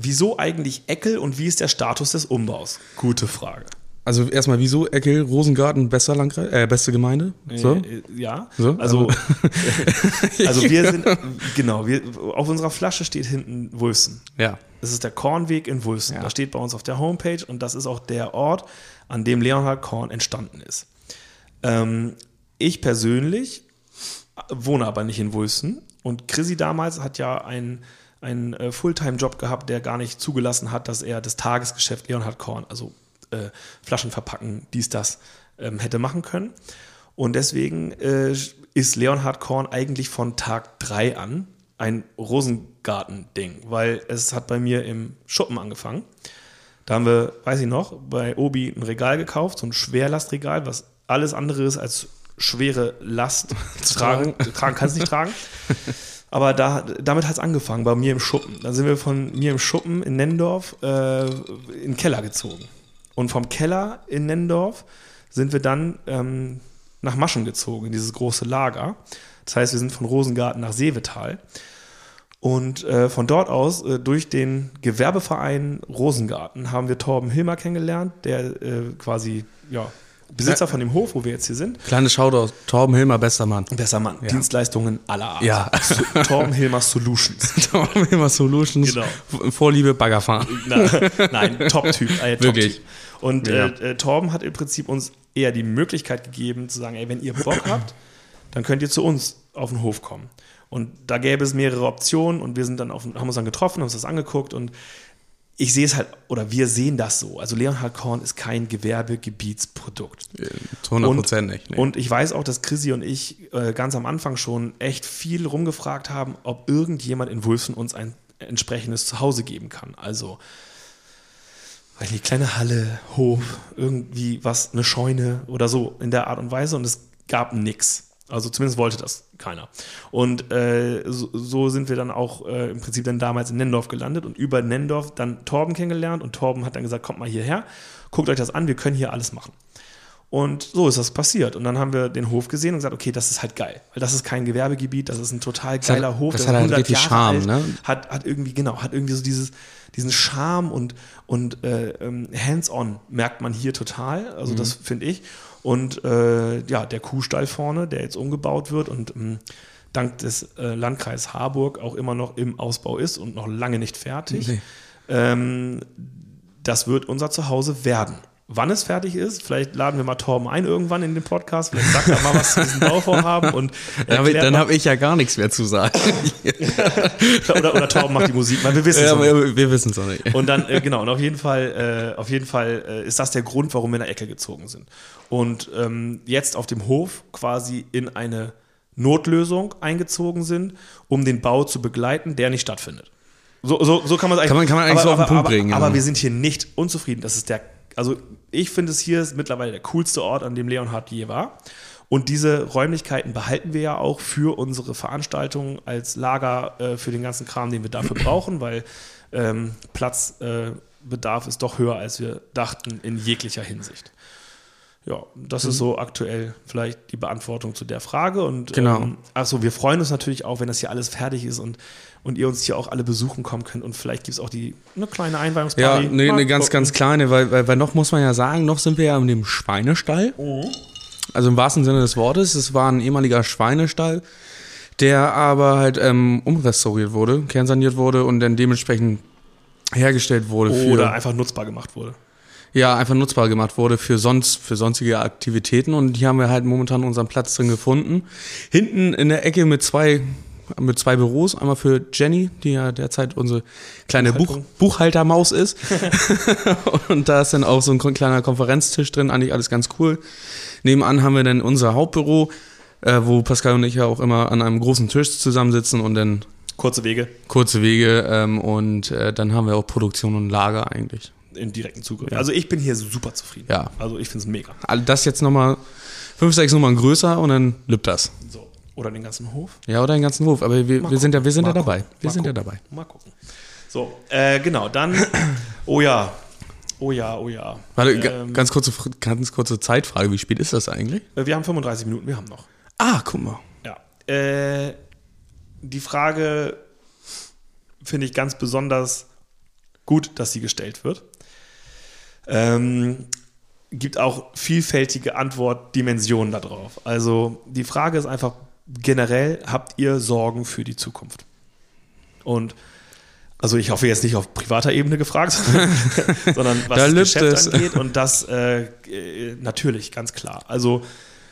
Wieso eigentlich Eckel und wie ist der Status des Umbaus? Gute Frage. Also erstmal, wieso Eckel, Rosengarten, besser Landkreis, äh, beste Gemeinde? So? Äh, ja. So? Also, also wir sind, genau, wir, auf unserer Flasche steht hinten Wulfsen. Ja. Das ist der Kornweg in Wulfsen. Ja. Da steht bei uns auf der Homepage und das ist auch der Ort, an dem Leonhard Korn entstanden ist. Ähm, ich persönlich wohne aber nicht in Wulfsen und Chrissy damals hat ja einen einen äh, Fulltime-Job gehabt, der gar nicht zugelassen hat, dass er das Tagesgeschäft Leonhard Korn, also äh, Flaschen verpacken, dies, das, ähm, hätte machen können. Und deswegen äh, ist Leonhard Korn eigentlich von Tag 3 an ein Rosengarten-Ding, weil es hat bei mir im Schuppen angefangen. Da haben wir, weiß ich noch, bei Obi ein Regal gekauft, so ein Schwerlastregal, was alles andere ist als schwere Last zu tragen. tragen kannst du nicht tragen. Aber da, damit hat es angefangen, bei mir im Schuppen. Da sind wir von mir im Schuppen in Nendorf äh, in den Keller gezogen. Und vom Keller in Nendorf sind wir dann ähm, nach Maschen gezogen, in dieses große Lager. Das heißt, wir sind von Rosengarten nach Seevetal. Und äh, von dort aus, äh, durch den Gewerbeverein Rosengarten, haben wir Torben Hilmer kennengelernt, der äh, quasi ja, Besitzer von dem Hof, wo wir jetzt hier sind. Kleines Shoutout, Torben Hilmer, bester Mann. Bester Mann. Ja. Dienstleistungen aller Art. Ja. Torben Hilmer Solutions. Torben Hilmer Solutions. Genau. Vorliebe Baggerfahren. Nein, Top-Typ. Äh, Top Wirklich. Und ja. äh, äh, Torben hat im Prinzip uns eher die Möglichkeit gegeben, zu sagen, ey, wenn ihr Bock habt, dann könnt ihr zu uns auf den Hof kommen. Und da gäbe es mehrere Optionen und wir sind dann auf, haben uns dann getroffen, haben uns das angeguckt und ich sehe es halt, oder wir sehen das so. Also Leonhard Korn ist kein Gewerbegebietsprodukt. Zu 100 Prozent nicht. Nee. Und ich weiß auch, dass Chrissy und ich äh, ganz am Anfang schon echt viel rumgefragt haben, ob irgendjemand in Wulfen uns ein entsprechendes Zuhause geben kann. Also eine kleine Halle, Hof, irgendwie was, eine Scheune oder so in der Art und Weise. Und es gab nichts. Also zumindest wollte das keiner. Und äh, so, so, sind wir dann auch äh, im Prinzip dann damals in Nendorf gelandet und über Nendorf dann Torben kennengelernt und Torben hat dann gesagt, kommt mal hierher, guckt euch das an, wir können hier alles machen. Und so ist das passiert. Und dann haben wir den Hof gesehen und gesagt, okay, das ist halt geil. Weil das ist kein Gewerbegebiet, das ist ein total geiler das Hof. Das hat halt richtig Charme, ne? Hat, hat irgendwie, genau, hat irgendwie so dieses, diesen Charme und, und äh, ähm, hands-on merkt man hier total. Also mhm. das finde ich. Und äh, ja, der Kuhstall vorne, der jetzt umgebaut wird und ähm, dank des äh, Landkreis Harburg auch immer noch im Ausbau ist und noch lange nicht fertig. Nee. Ähm, das wird unser Zuhause werden. Wann es fertig ist, vielleicht laden wir mal Torben ein irgendwann in den Podcast, vielleicht sagt er mal was zu diesem Bauvorhaben und dann habe ich ja gar nichts mehr zu sagen. oder, oder Torben macht die Musik, weil wir wissen es ja, wir, wir wissen es auch nicht. Und dann äh, genau und auf jeden Fall, äh, auf jeden Fall äh, ist das der Grund, warum wir in der Ecke gezogen sind und ähm, jetzt auf dem Hof quasi in eine Notlösung eingezogen sind, um den Bau zu begleiten, der nicht stattfindet. So, so, so kann man es eigentlich, kann man, kann man eigentlich aber, so auf den Punkt aber, bringen. Aber, ja. aber wir sind hier nicht unzufrieden. Das ist der, also ich finde es hier ist mittlerweile der coolste Ort, an dem Leonhard je war. Und diese Räumlichkeiten behalten wir ja auch für unsere Veranstaltungen als Lager äh, für den ganzen Kram, den wir dafür brauchen, weil ähm, Platzbedarf äh, ist doch höher, als wir dachten in jeglicher Hinsicht. Ja, das mhm. ist so aktuell vielleicht die Beantwortung zu der Frage. Und genau. Ähm, achso, wir freuen uns natürlich auch, wenn das hier alles fertig ist und, und ihr uns hier auch alle besuchen kommen könnt. Und vielleicht gibt es auch die eine kleine Einweihungsparty. Ja, eine, eine ganz, ganz kleine, weil, weil, weil noch muss man ja sagen, noch sind wir ja in dem Schweinestall. Mhm. Also im wahrsten Sinne des Wortes. Es war ein ehemaliger Schweinestall, der aber halt ähm, umrestauriert wurde, kernsaniert wurde und dann dementsprechend hergestellt wurde. Oder einfach nutzbar gemacht wurde ja, einfach nutzbar gemacht wurde für sonst, für sonstige Aktivitäten. Und hier haben wir halt momentan unseren Platz drin gefunden. Hinten in der Ecke mit zwei, mit zwei Büros. Einmal für Jenny, die ja derzeit unsere kleine Buch, Buchhaltermaus ist. und da ist dann auch so ein kleiner Konferenztisch drin. Eigentlich alles ganz cool. Nebenan haben wir dann unser Hauptbüro, äh, wo Pascal und ich ja auch immer an einem großen Tisch zusammensitzen und dann Kurze Wege. Kurze Wege ähm, und äh, dann haben wir auch Produktion und Lager eigentlich in direkten Zugriff. Ja. Also ich bin hier super zufrieden. Ja. Also ich finde es mega. Das jetzt nochmal fünf, sechs Nummern größer und dann lübt das. So. Oder den ganzen Hof. Ja, oder den ganzen Wurf. Aber wir, Mal wir sind ja, wir sind ja gucken. dabei. Mal Wir gucken. sind ja Mal dabei. Mal gucken. So, äh, genau, dann, oh ja, oh ja, oh ja. Warte, Ähm, ganz kurze, ganz kurze Zeitfrage. Wie spät ist das eigentlich? wir haben 35 Minuten, wir haben noch. Ah, guck mal. Ja. Äh, die Frage finde ich ganz besonders gut, dass sie gestellt wird. Ähm, gibt auch vielfältige Antwortdimensionen darauf. Also die Frage ist einfach generell, habt ihr Sorgen für die Zukunft? Und also ich hoffe jetzt nicht auf privater Ebene gefragt, sondern was Da das Geschäft es. angeht und das äh, äh, natürlich, ganz klar. Also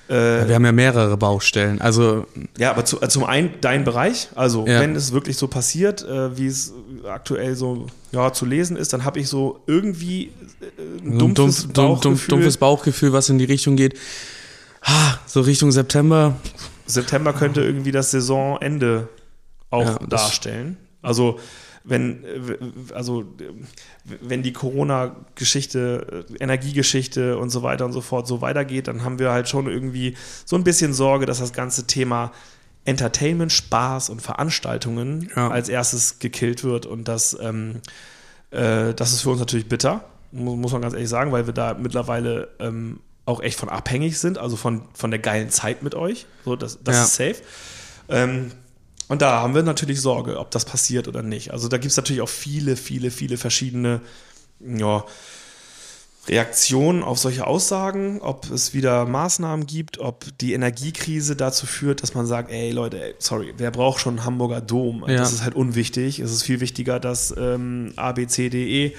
äh, Wir haben ja mehrere Baustellen. Also, ja, aber zu, äh, zum einen dein Bereich, also Ja. wenn es wirklich so passiert, äh, wie es aktuell so ja, zu lesen ist, dann habe ich so irgendwie äh, ein dumpfes dumpf, dumpf, dumpf, Bauchgefühl. dumpfes Bauchgefühl, was in die Richtung geht. Ah, so Richtung September. September könnte irgendwie das Saisonende auch Ja, darstellen. Also wenn, also, wenn die Corona-Geschichte, Energiegeschichte und so weiter und so fort so weitergeht, dann haben wir halt schon irgendwie so ein bisschen Sorge, dass das ganze Thema Entertainment, Spaß und Veranstaltungen Ja. als erstes gekillt wird und das, ähm, äh, das ist für uns natürlich bitter, mu- muss man ganz ehrlich sagen, weil wir da mittlerweile ähm, auch echt von abhängig sind, also von, von der geilen Zeit mit euch. So, das das Ja. ist safe. Ähm, und da haben wir natürlich Sorge, ob das passiert oder nicht. Also da gibt es natürlich auch viele, viele, viele verschiedene ja, Reaktionen auf solche Aussagen, ob es wieder Maßnahmen gibt, ob die Energiekrise dazu führt, dass man sagt, ey Leute, ey, sorry, wer braucht schon einen Hamburger Dom? Ja. Das ist halt unwichtig. Es ist viel wichtiger, dass ähm, A, B, C, D, E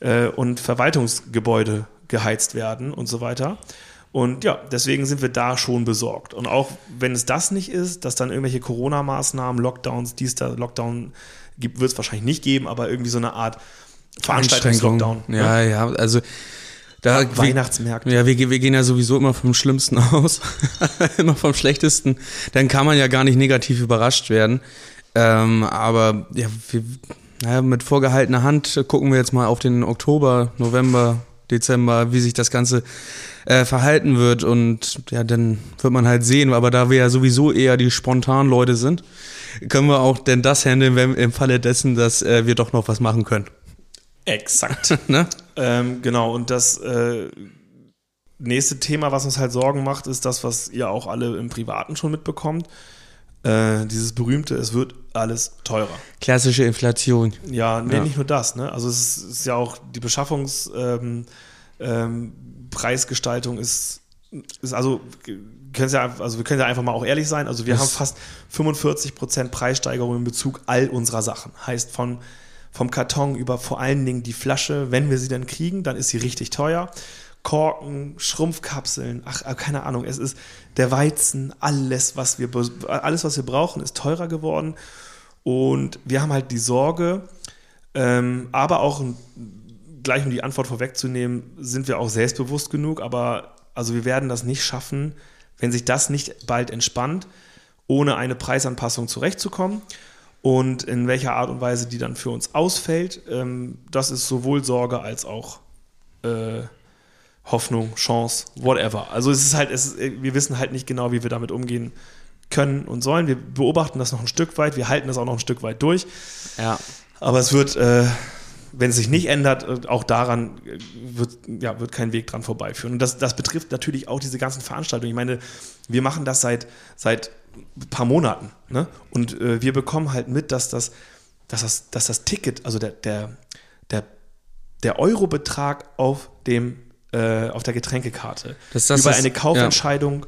äh, und Verwaltungsgebäude geheizt werden und so weiter. Und ja, deswegen sind wir da schon besorgt. Und auch wenn es das nicht ist, dass dann irgendwelche Corona-Maßnahmen, Lockdowns, dies, da, Lockdown gibt, wird es wahrscheinlich nicht geben, aber irgendwie so eine Art Veranstaltungslockdown. ne? Ja, ja, also da wir, Weihnachtsmärkte. ja, wir, wir gehen ja sowieso immer vom Schlimmsten aus, immer vom Schlechtesten. Dann kann man ja gar nicht negativ überrascht werden. Ähm, aber ja, wir, naja, mit vorgehaltener Hand gucken wir jetzt mal auf den Oktober, November, Dezember, wie sich das Ganze äh, verhalten wird. Und ja, dann wird man halt sehen. Aber da wir ja sowieso eher die spontanen Leute sind, können wir auch denn das handeln, wenn im Falle dessen, dass äh, wir doch noch was machen können. Exakt. Ne? ähm, genau, und das äh, nächste Thema, was uns halt Sorgen macht, ist das, was ihr auch alle im Privaten schon mitbekommt. Äh, dieses berühmte, es wird alles teurer. Klassische Inflation. Ja, nee, Ja. nicht nur das. Ne? Also es ist, ist ja auch die Beschaffungs- ähm, ähm, ist, ist also, können ja, also wir können ja einfach mal auch ehrlich sein. Also wir Das- haben fast 45% Preissteigerung in Bezug all unserer Sachen. Heißt von vom Karton über vor allen Dingen die Flasche, wenn wir sie dann kriegen, dann ist sie richtig teuer. Korken, Schrumpfkapseln, ach, äh, keine Ahnung, es ist der Weizen, alles, was wir, alles, was wir brauchen, ist teurer geworden. Und wir haben halt die Sorge, ähm, aber auch, gleich um die Antwort vorwegzunehmen, sind wir auch selbstbewusst genug, aber also wir werden das nicht schaffen, wenn sich das nicht bald entspannt, ohne eine Preisanpassung zurechtzukommen. Und in welcher Art und Weise die dann für uns ausfällt, ähm, das ist sowohl Sorge als auch äh, Hoffnung, Chance, whatever. Also es ist halt, es ist, wir wissen halt nicht genau, wie wir damit umgehen können und sollen. Wir beobachten das noch ein Stück weit, wir halten das auch noch ein Stück weit durch. Ja. Aber es wird, äh, wenn es sich nicht ändert, äh, auch daran äh, wird, ja, wird kein Weg dran vorbeiführen. Und das, das betrifft natürlich auch diese ganzen Veranstaltungen. Ich meine, wir machen das seit, seit ein paar Monaten. Ne? Und äh, wir bekommen halt mit, dass das, dass das, dass das Ticket, also der, der, der, der Eurobetrag auf, dem, äh, auf der Getränkekarte Das- das über ist- eine Kaufentscheidung,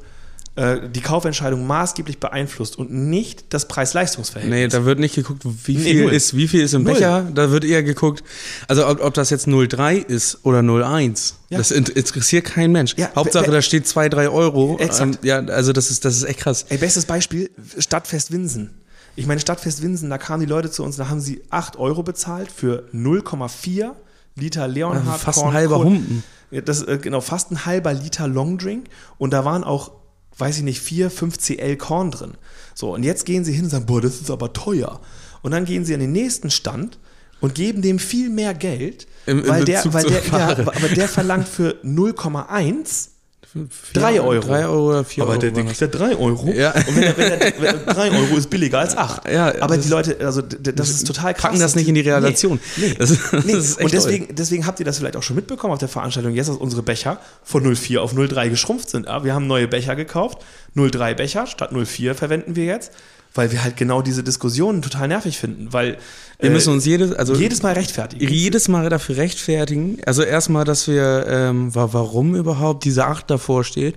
äh, die Kaufentscheidung maßgeblich beeinflusst und nicht das Preis-Leistungs-Verhältnis. Nee, da wird nicht geguckt, wie Nee, viel null. ist, wie viel ist im Null. Becher. Da wird eher geguckt, also ob, ob das jetzt 0,3 ist oder 0,1. Ja. Das in- interessiert kein Mensch. Ja, Hauptsache, da steht 2, 3 Euro. Exakt. Ähm, ja, also das ist, das ist echt krass. Ey, bestes Beispiel, Stadtfest Winsen. Ich meine, Stadtfest Winsen, da kamen die Leute zu uns, da haben sie 8 Euro bezahlt für 0,4 Liter Leonhard Also fast ein Korn halber Cola. Humpen. Das, äh, genau, fast ein halber Liter Longdrink und da waren auch, weiß ich nicht, 4, 5 CL Korn drin. So, und jetzt gehen sie hin und sagen, boah, das ist aber teuer. Und dann gehen sie an den nächsten Stand und geben dem viel mehr Geld, Im- im weil, der, weil der, ja, aber der verlangt für 0,1 Drei Euro. 3 Euro oder 4 aber Euro. der, der waren kriegt ja 3 Euro. Ja. Und wenn er, wenn er, wenn 3 Euro ist billiger als 8. Ja, aber das- die Leute, also das ist total krass. packen das nicht in die Relation. Nee, nee. Das das nee. echt Und deswegen, deswegen habt ihr das vielleicht auch schon mitbekommen auf der Veranstaltung, jetzt, dass unsere Becher von 04 auf 03 geschrumpft sind. Ja, wir haben neue Becher gekauft. 03 Becher statt 04 verwenden wir jetzt, weil wir halt genau diese Diskussionen total nervig finden. Weil Wir äh, müssen uns jedes, also jedes Mal rechtfertigen. jedes Mal dafür rechtfertigen. Also erstmal, dass wir, ähm, wa- warum überhaupt diese 8 davor steht.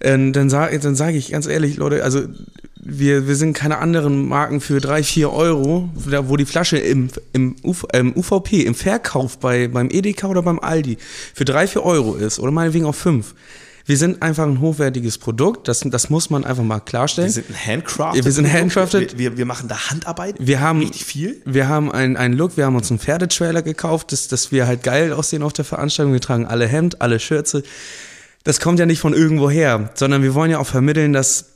Ähm, dann sage dann sag ich ganz ehrlich, Leute, also wir, wir sind keine anderen Marken für 3, 4 Euro, wo die Flasche im, im, UV, ähm, UVP, im Verkauf bei, beim Edeka oder beim Aldi für 3, 4 Euro ist oder meinetwegen auch 5. Wir sind einfach ein hochwertiges Produkt, das, das muss man einfach mal klarstellen. Wir sind ein Handcrafted. Wir sind handcrafted. Wir, wir machen da Handarbeit. Wir haben richtig viel. Wir haben einen, einen Look, wir haben uns einen Pferdetrailer gekauft, dass, dass wir halt geil aussehen auf der Veranstaltung. Wir tragen alle Hemd, alle Schürze. Das kommt ja nicht von irgendwo her, sondern wir wollen ja auch vermitteln, dass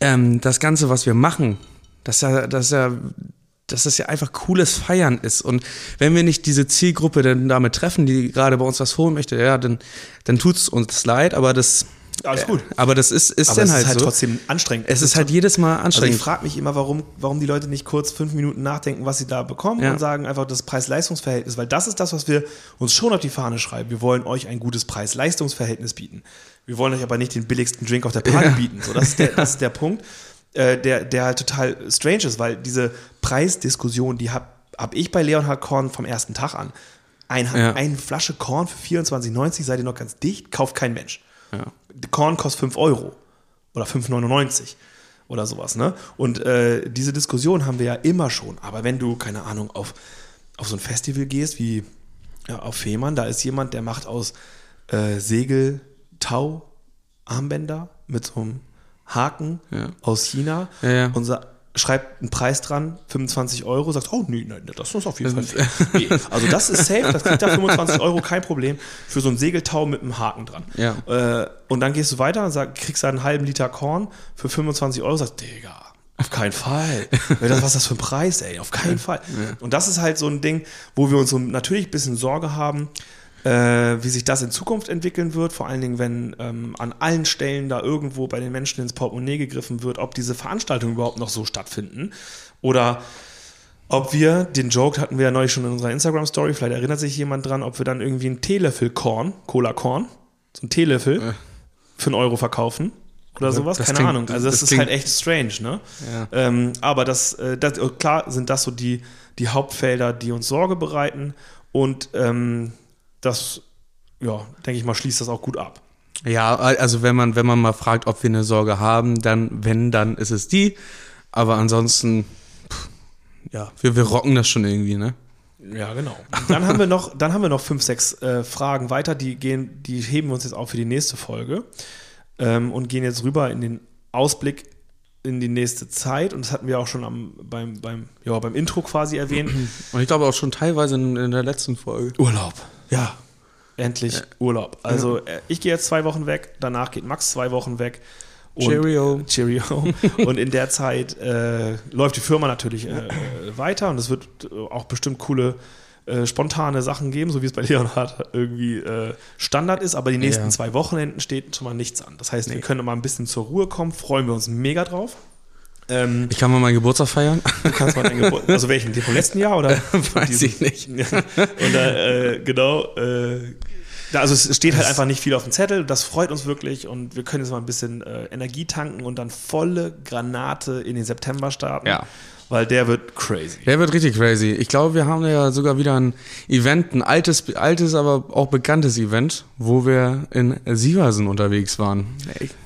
ähm, das Ganze, was wir machen, dass ja, dass ja, dass das ja einfach cooles Feiern ist. Und wenn wir nicht diese Zielgruppe dann damit treffen, die gerade bei uns was holen möchte, ja, dann, dann tut's uns leid, aber das, Alles gut. aber das ist, ist Aber dann es halt ist halt so. trotzdem anstrengend. es ist halt jedes Mal Also ich anstrengend. frage mich immer, warum, warum die Leute nicht kurz fünf Minuten nachdenken, was sie da bekommen Ja. und sagen einfach das Preis-Leistungs-Verhältnis, weil das ist das, was wir uns schon auf die Fahne schreiben. Wir wollen euch ein gutes Preis-Leistungs-Verhältnis bieten. Wir wollen euch aber nicht den billigsten Drink auf der Party bieten. So, das, ist der, das ist der Punkt, äh, der, der halt total strange ist, weil diese Preisdiskussion, die habe hab ich bei Leonhard Korn vom ersten Tag an. Ein, Ja. Eine Flasche Korn für 24,90, seid ihr noch ganz dicht, kauft kein Mensch. Ja. Korn kostet 5 Euro oder 5,99 oder sowas. Ne? Und äh, diese Diskussion haben wir ja immer schon. Aber wenn du, keine Ahnung, auf, auf so ein Festival gehst wie ja, auf Fehmarn, da ist jemand, der macht aus äh, Segel Tau Armbänder mit so einem Haken Ja. aus China Ja, ja. und schreibt einen Preis dran, 25 Euro, sagt, oh nee, nein, das ist auf jeden Fall nee, Also das ist safe, das kriegt da 25 Euro, kein Problem, für so ein Segeltau mit einem Haken dran. Ja. Äh, und dann gehst du weiter und sag, kriegst da einen halben Liter Korn für 25 Euro, sagst, Digga, auf keinen Fall. Was ist das für ein Preis, ey? Auf keinen Fall. Und das ist halt so ein Ding, wo wir uns so natürlich ein bisschen Sorge haben, äh, wie sich das in Zukunft entwickeln wird, vor allen Dingen, wenn ähm, an allen Stellen da irgendwo bei den Menschen ins Portemonnaie gegriffen wird, ob diese Veranstaltungen überhaupt noch so stattfinden oder ob wir, den Joke hatten wir ja neulich schon in unserer Instagram-Story, vielleicht erinnert sich jemand dran, ob wir dann irgendwie einen Teelöffel Korn, Cola-Korn, so einen Teelöffel für einen Euro verkaufen oder sowas, das keine klingt- Ahnung. Also das, das ist klingt- halt echt strange, ne? Ja. Ähm, aber das, äh, das, klar sind das so die, die Hauptfelder, die uns Sorge bereiten und ähm, das, ja, denke ich mal, schließt das auch gut ab. Ja, also wenn man, wenn man mal fragt, ob wir eine Sorge haben, dann, wenn, dann ist es die. Aber ansonsten, pff, ja, wir, wir rocken das schon irgendwie, ne? Ja, genau. Dann haben wir noch, dann haben wir noch fünf, sechs äh, Fragen weiter, die gehen, die heben wir uns jetzt auf für die nächste Folge ähm, und gehen jetzt rüber in den Ausblick in die nächste Zeit. Und das hatten wir auch schon am, beim, beim, ja, beim Intro quasi erwähnt. Und ich glaube auch schon teilweise in, in der letzten Folge. Urlaub. Ja. Endlich Urlaub. Also äh, ich gehe jetzt zwei Wochen weg, danach geht Max zwei Wochen weg. Und, Cheerio. Cheerio. und in der Zeit äh, läuft die Firma natürlich äh, äh, weiter und es wird äh, auch bestimmt coole äh, spontane Sachen geben, so wie es bei Leonhard irgendwie Standard ist, aber die nächsten Ja. zwei Wochenenden steht schon mal nichts an. Das heißt, wir können mal ein bisschen zur Ruhe kommen, freuen wir uns mega drauf. Ähm, Ich kann mal meinen Geburtstag feiern. Du kannst mal deinen Geburt, also welchen, den vom letzten Jahr oder? Weiß diesen? ich nicht. Und da, äh, genau, äh, da, also es steht halt einfach nicht viel auf dem Zettel. Das freut uns wirklich und wir können jetzt mal ein bisschen äh, Energie tanken und dann volle Granate in den September starten. Ja. Weil der wird crazy. Der wird richtig crazy. Ich glaube, wir haben ja sogar wieder ein Event, ein altes, altes, aber auch bekanntes Event, wo wir in Sieversen unterwegs waren.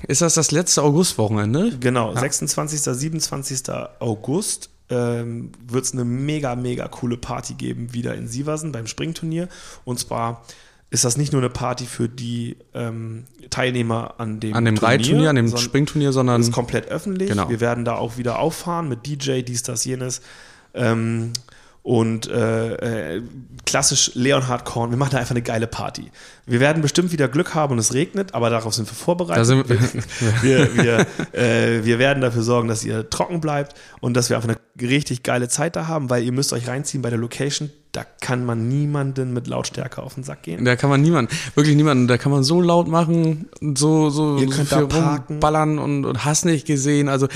Ist das das letzte Augustwochenende? Genau, 26., 27. August ähm, wird es eine mega, mega coole Party geben, wieder in Sieversen beim Springturnier. Und zwar ist das nicht nur eine Party für die ähm, Teilnehmer an dem An dem Turnier, Reitturnier, an dem sondern- Springturnier, sondern ist komplett öffentlich. Genau. Wir werden da auch wieder auffahren mit DJ, dies, das, jenes. Ähm, und äh, äh, klassisch Leonhard Korn. Wir machen da einfach eine geile Party. Wir werden bestimmt wieder Glück haben und es regnet, aber darauf sind wir vorbereitet. Sind wir- wir, wir, äh, wir werden dafür sorgen, dass ihr trocken bleibt und dass wir einfach eine richtig geile Zeit da haben, weil ihr müsst euch reinziehen bei der Location. Da kann man niemanden mit Lautstärke auf den Sack gehen. Da kann man niemanden, wirklich niemanden, da kann man so laut machen, so, so, Ihr so viel rumballern und, und hast nicht gesehen. Also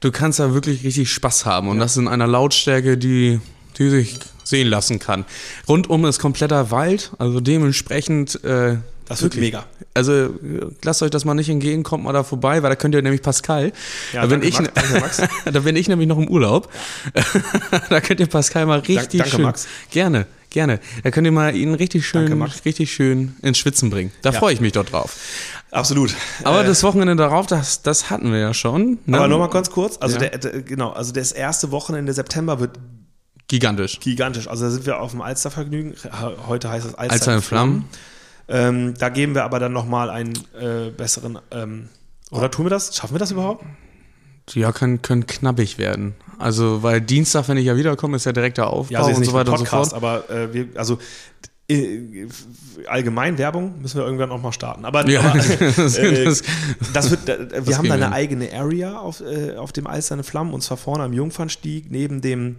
du kannst da wirklich richtig Spaß haben und das in einer Lautstärke, die, die sich sehen lassen kann. Rundum ist kompletter Wald, also dementsprechend äh, Das wird mega. Also lasst euch das mal nicht entgehen, kommt mal da vorbei, weil da könnt ihr nämlich Pascal. Ja, da, bin ich, Max. Danke, Max. da bin ich nämlich noch im Urlaub. da könnt ihr Pascal mal richtig danke, schön. Max. Gerne, gerne. Da könnt ihr mal ihn richtig schön, Danke, richtig schön ins Schwitzen bringen. Da Ja. freue ich mich doch drauf. Absolut. Aber Äh, das Wochenende darauf, das, das hatten wir ja schon. Ne? aber nochmal ganz kurz, also Ja. der, der, genau, also das erste Wochenende September wird Gigantisch. gigantisch. Also da sind wir auf dem Alstervergnügen. Heute heißt es Alster, Alster in Flammen. Ähm, da geben wir aber dann nochmal einen äh, besseren. Ähm, oder tun wir das? Schaffen wir das überhaupt? Ja, können, können knappig werden. Also, weil Dienstag, wenn ich ja wiederkomme, ist ja direkt der Aufbau also jetzt und so weiter im und so Podcast, fort. aber äh, wir, also äh, allgemein Werbung müssen wir irgendwann auch mal starten. Aber, Ja, aber das- äh, das- das wird, äh, wir das haben da eine hin. eigene Area auf, äh, auf dem Eiserne Flammen und zwar vorne am Jungfernstieg neben dem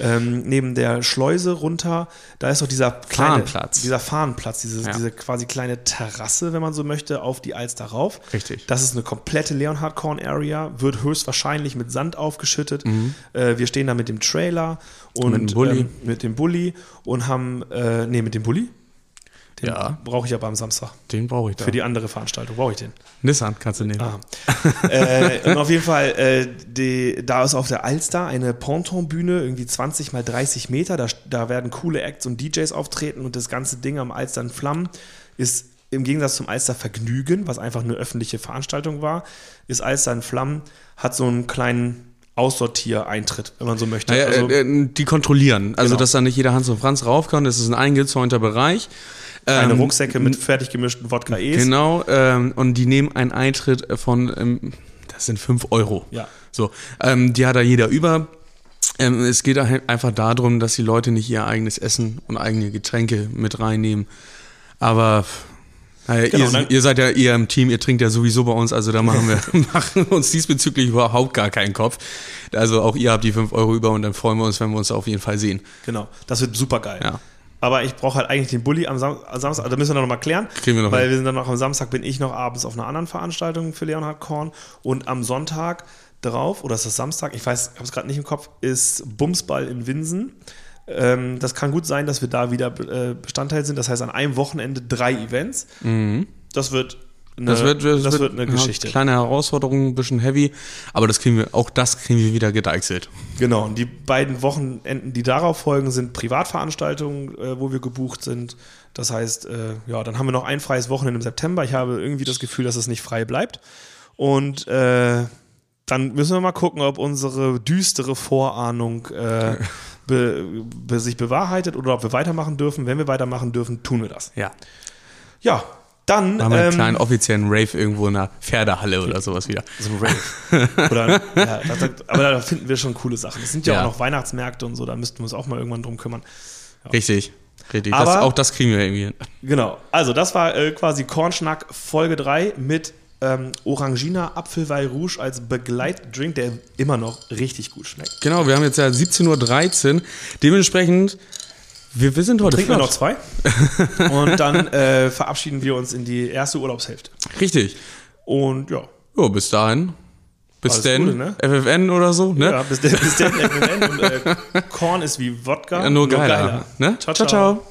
ähm, neben der Schleuse runter, da ist doch dieser kleine, Fahnenplatz. dieser Fahnenplatz, diese, Ja. diese quasi kleine Terrasse, wenn man so möchte, auf die Alster rauf. Richtig. Das ist eine komplette Leonhard Korn Area, wird höchstwahrscheinlich mit Sand aufgeschüttet. Mhm. Äh, wir stehen da mit dem Trailer und Mit dem Bulli. Ähm, mit dem Bulli und haben, äh, nee, mit dem Bulli? Den Ja. brauche ich aber am Samstag. Den brauche ich da. Für die andere Veranstaltung brauche ich den. Nissan kannst du nehmen. Ah. äh, und auf jeden Fall, äh, die, da ist auf der Alster eine Pontonbühne, irgendwie 20 mal 30 Meter. Da, da werden coole Acts und DJs auftreten und das ganze Ding am Alster in Flammen ist im Gegensatz zum Alster Vergnügen, was einfach eine öffentliche Veranstaltung war, ist Alster in Flammen, hat so einen kleinen Aussortiereintritt, wenn man so möchte. Naja, also, äh, äh, die kontrollieren. Also, Genau. dass da nicht jeder Hans und Franz rauf kann. Das ist ein eingezäunter Bereich. Kleine Ähm, Rucksäcke mit fertig gemischten Wodka E's. Genau. Ähm, und die nehmen einen Eintritt von, ähm, das sind 5 Euro. Ja. So. Ähm, die hat da jeder über. Ähm, es geht halt einfach darum, dass die Leute nicht ihr eigenes Essen und eigene Getränke mit reinnehmen. Aber naja, Genau, ihr, dann- ihr seid ja eher im Team, ihr trinkt ja sowieso bei uns, also da machen wir machen uns diesbezüglich überhaupt gar keinen Kopf. Also auch ihr habt die 5 Euro über und dann freuen wir uns, wenn wir uns auf jeden Fall sehen. Genau, das wird super geil. Ja. Aber ich brauche halt eigentlich den Bulli am, Sam am Samstag, da müssen wir noch mal klären. Kriegen wir noch Weil hin. wir sind dann noch am Samstag, bin ich noch abends auf einer anderen Veranstaltung für Leonhard Korn. Und am Sonntag drauf, oder ist das Samstag, ich weiß, ich habe es gerade nicht im Kopf, ist Bumsball in Winsen. Ähm, das kann gut sein, dass wir da wieder äh, Bestandteil sind. Das heißt, an einem Wochenende drei Events. Das wird eine. Das wird, das wird, eine ja, Geschichte. Kleine Herausforderung, ein bisschen heavy, aber das kriegen wir, auch das kriegen wir wieder gedeichselt. Genau, und die beiden Wochenenden, die darauf folgen, sind Privatveranstaltungen, äh, wo wir gebucht sind. Das heißt, äh, ja, dann haben wir noch ein freies Wochenende im September. Ich habe irgendwie das Gefühl, dass es nicht frei bleibt. Und äh, dann müssen wir mal gucken, ob unsere düstere Vorahnung äh, be, be, sich bewahrheitet oder ob wir weitermachen dürfen. Wenn wir weitermachen dürfen, tun wir das. Ja. Ja, dann. Machen wir einen ähm, kleinen offiziellen Rave irgendwo in einer Pferdehalle oder sowas wieder. So ein Rave. Oder, ja, das, das, aber da finden wir schon coole Sachen. Es sind ja, Ja. auch noch Weihnachtsmärkte und so, da müssten wir uns auch mal irgendwann drum kümmern. Richtig. Richtig. Aber- das, auch das kriegen wir irgendwie hin. Genau. Also, das war äh, quasi Kornschnack Folge 3 mit ähm, Orangina Apfelweih Rouge als Begleitdrink, der immer noch richtig gut schmeckt. Genau, wir haben jetzt ja 17.13 Uhr. Dementsprechend, wir, wir sind heute Trinken wir noch zwei. und dann äh, verabschieden wir uns in die erste Urlaubshälfte. Richtig. Und ja. Jo, bis dahin. Bis Alles denn. Gute, ne? FFN oder so, ne? ja bis, denn- bis dann. Und äh, Korn ist wie Wodka. Ja, nur geiler. Ne? Ciao, ciao. ciao. ciao.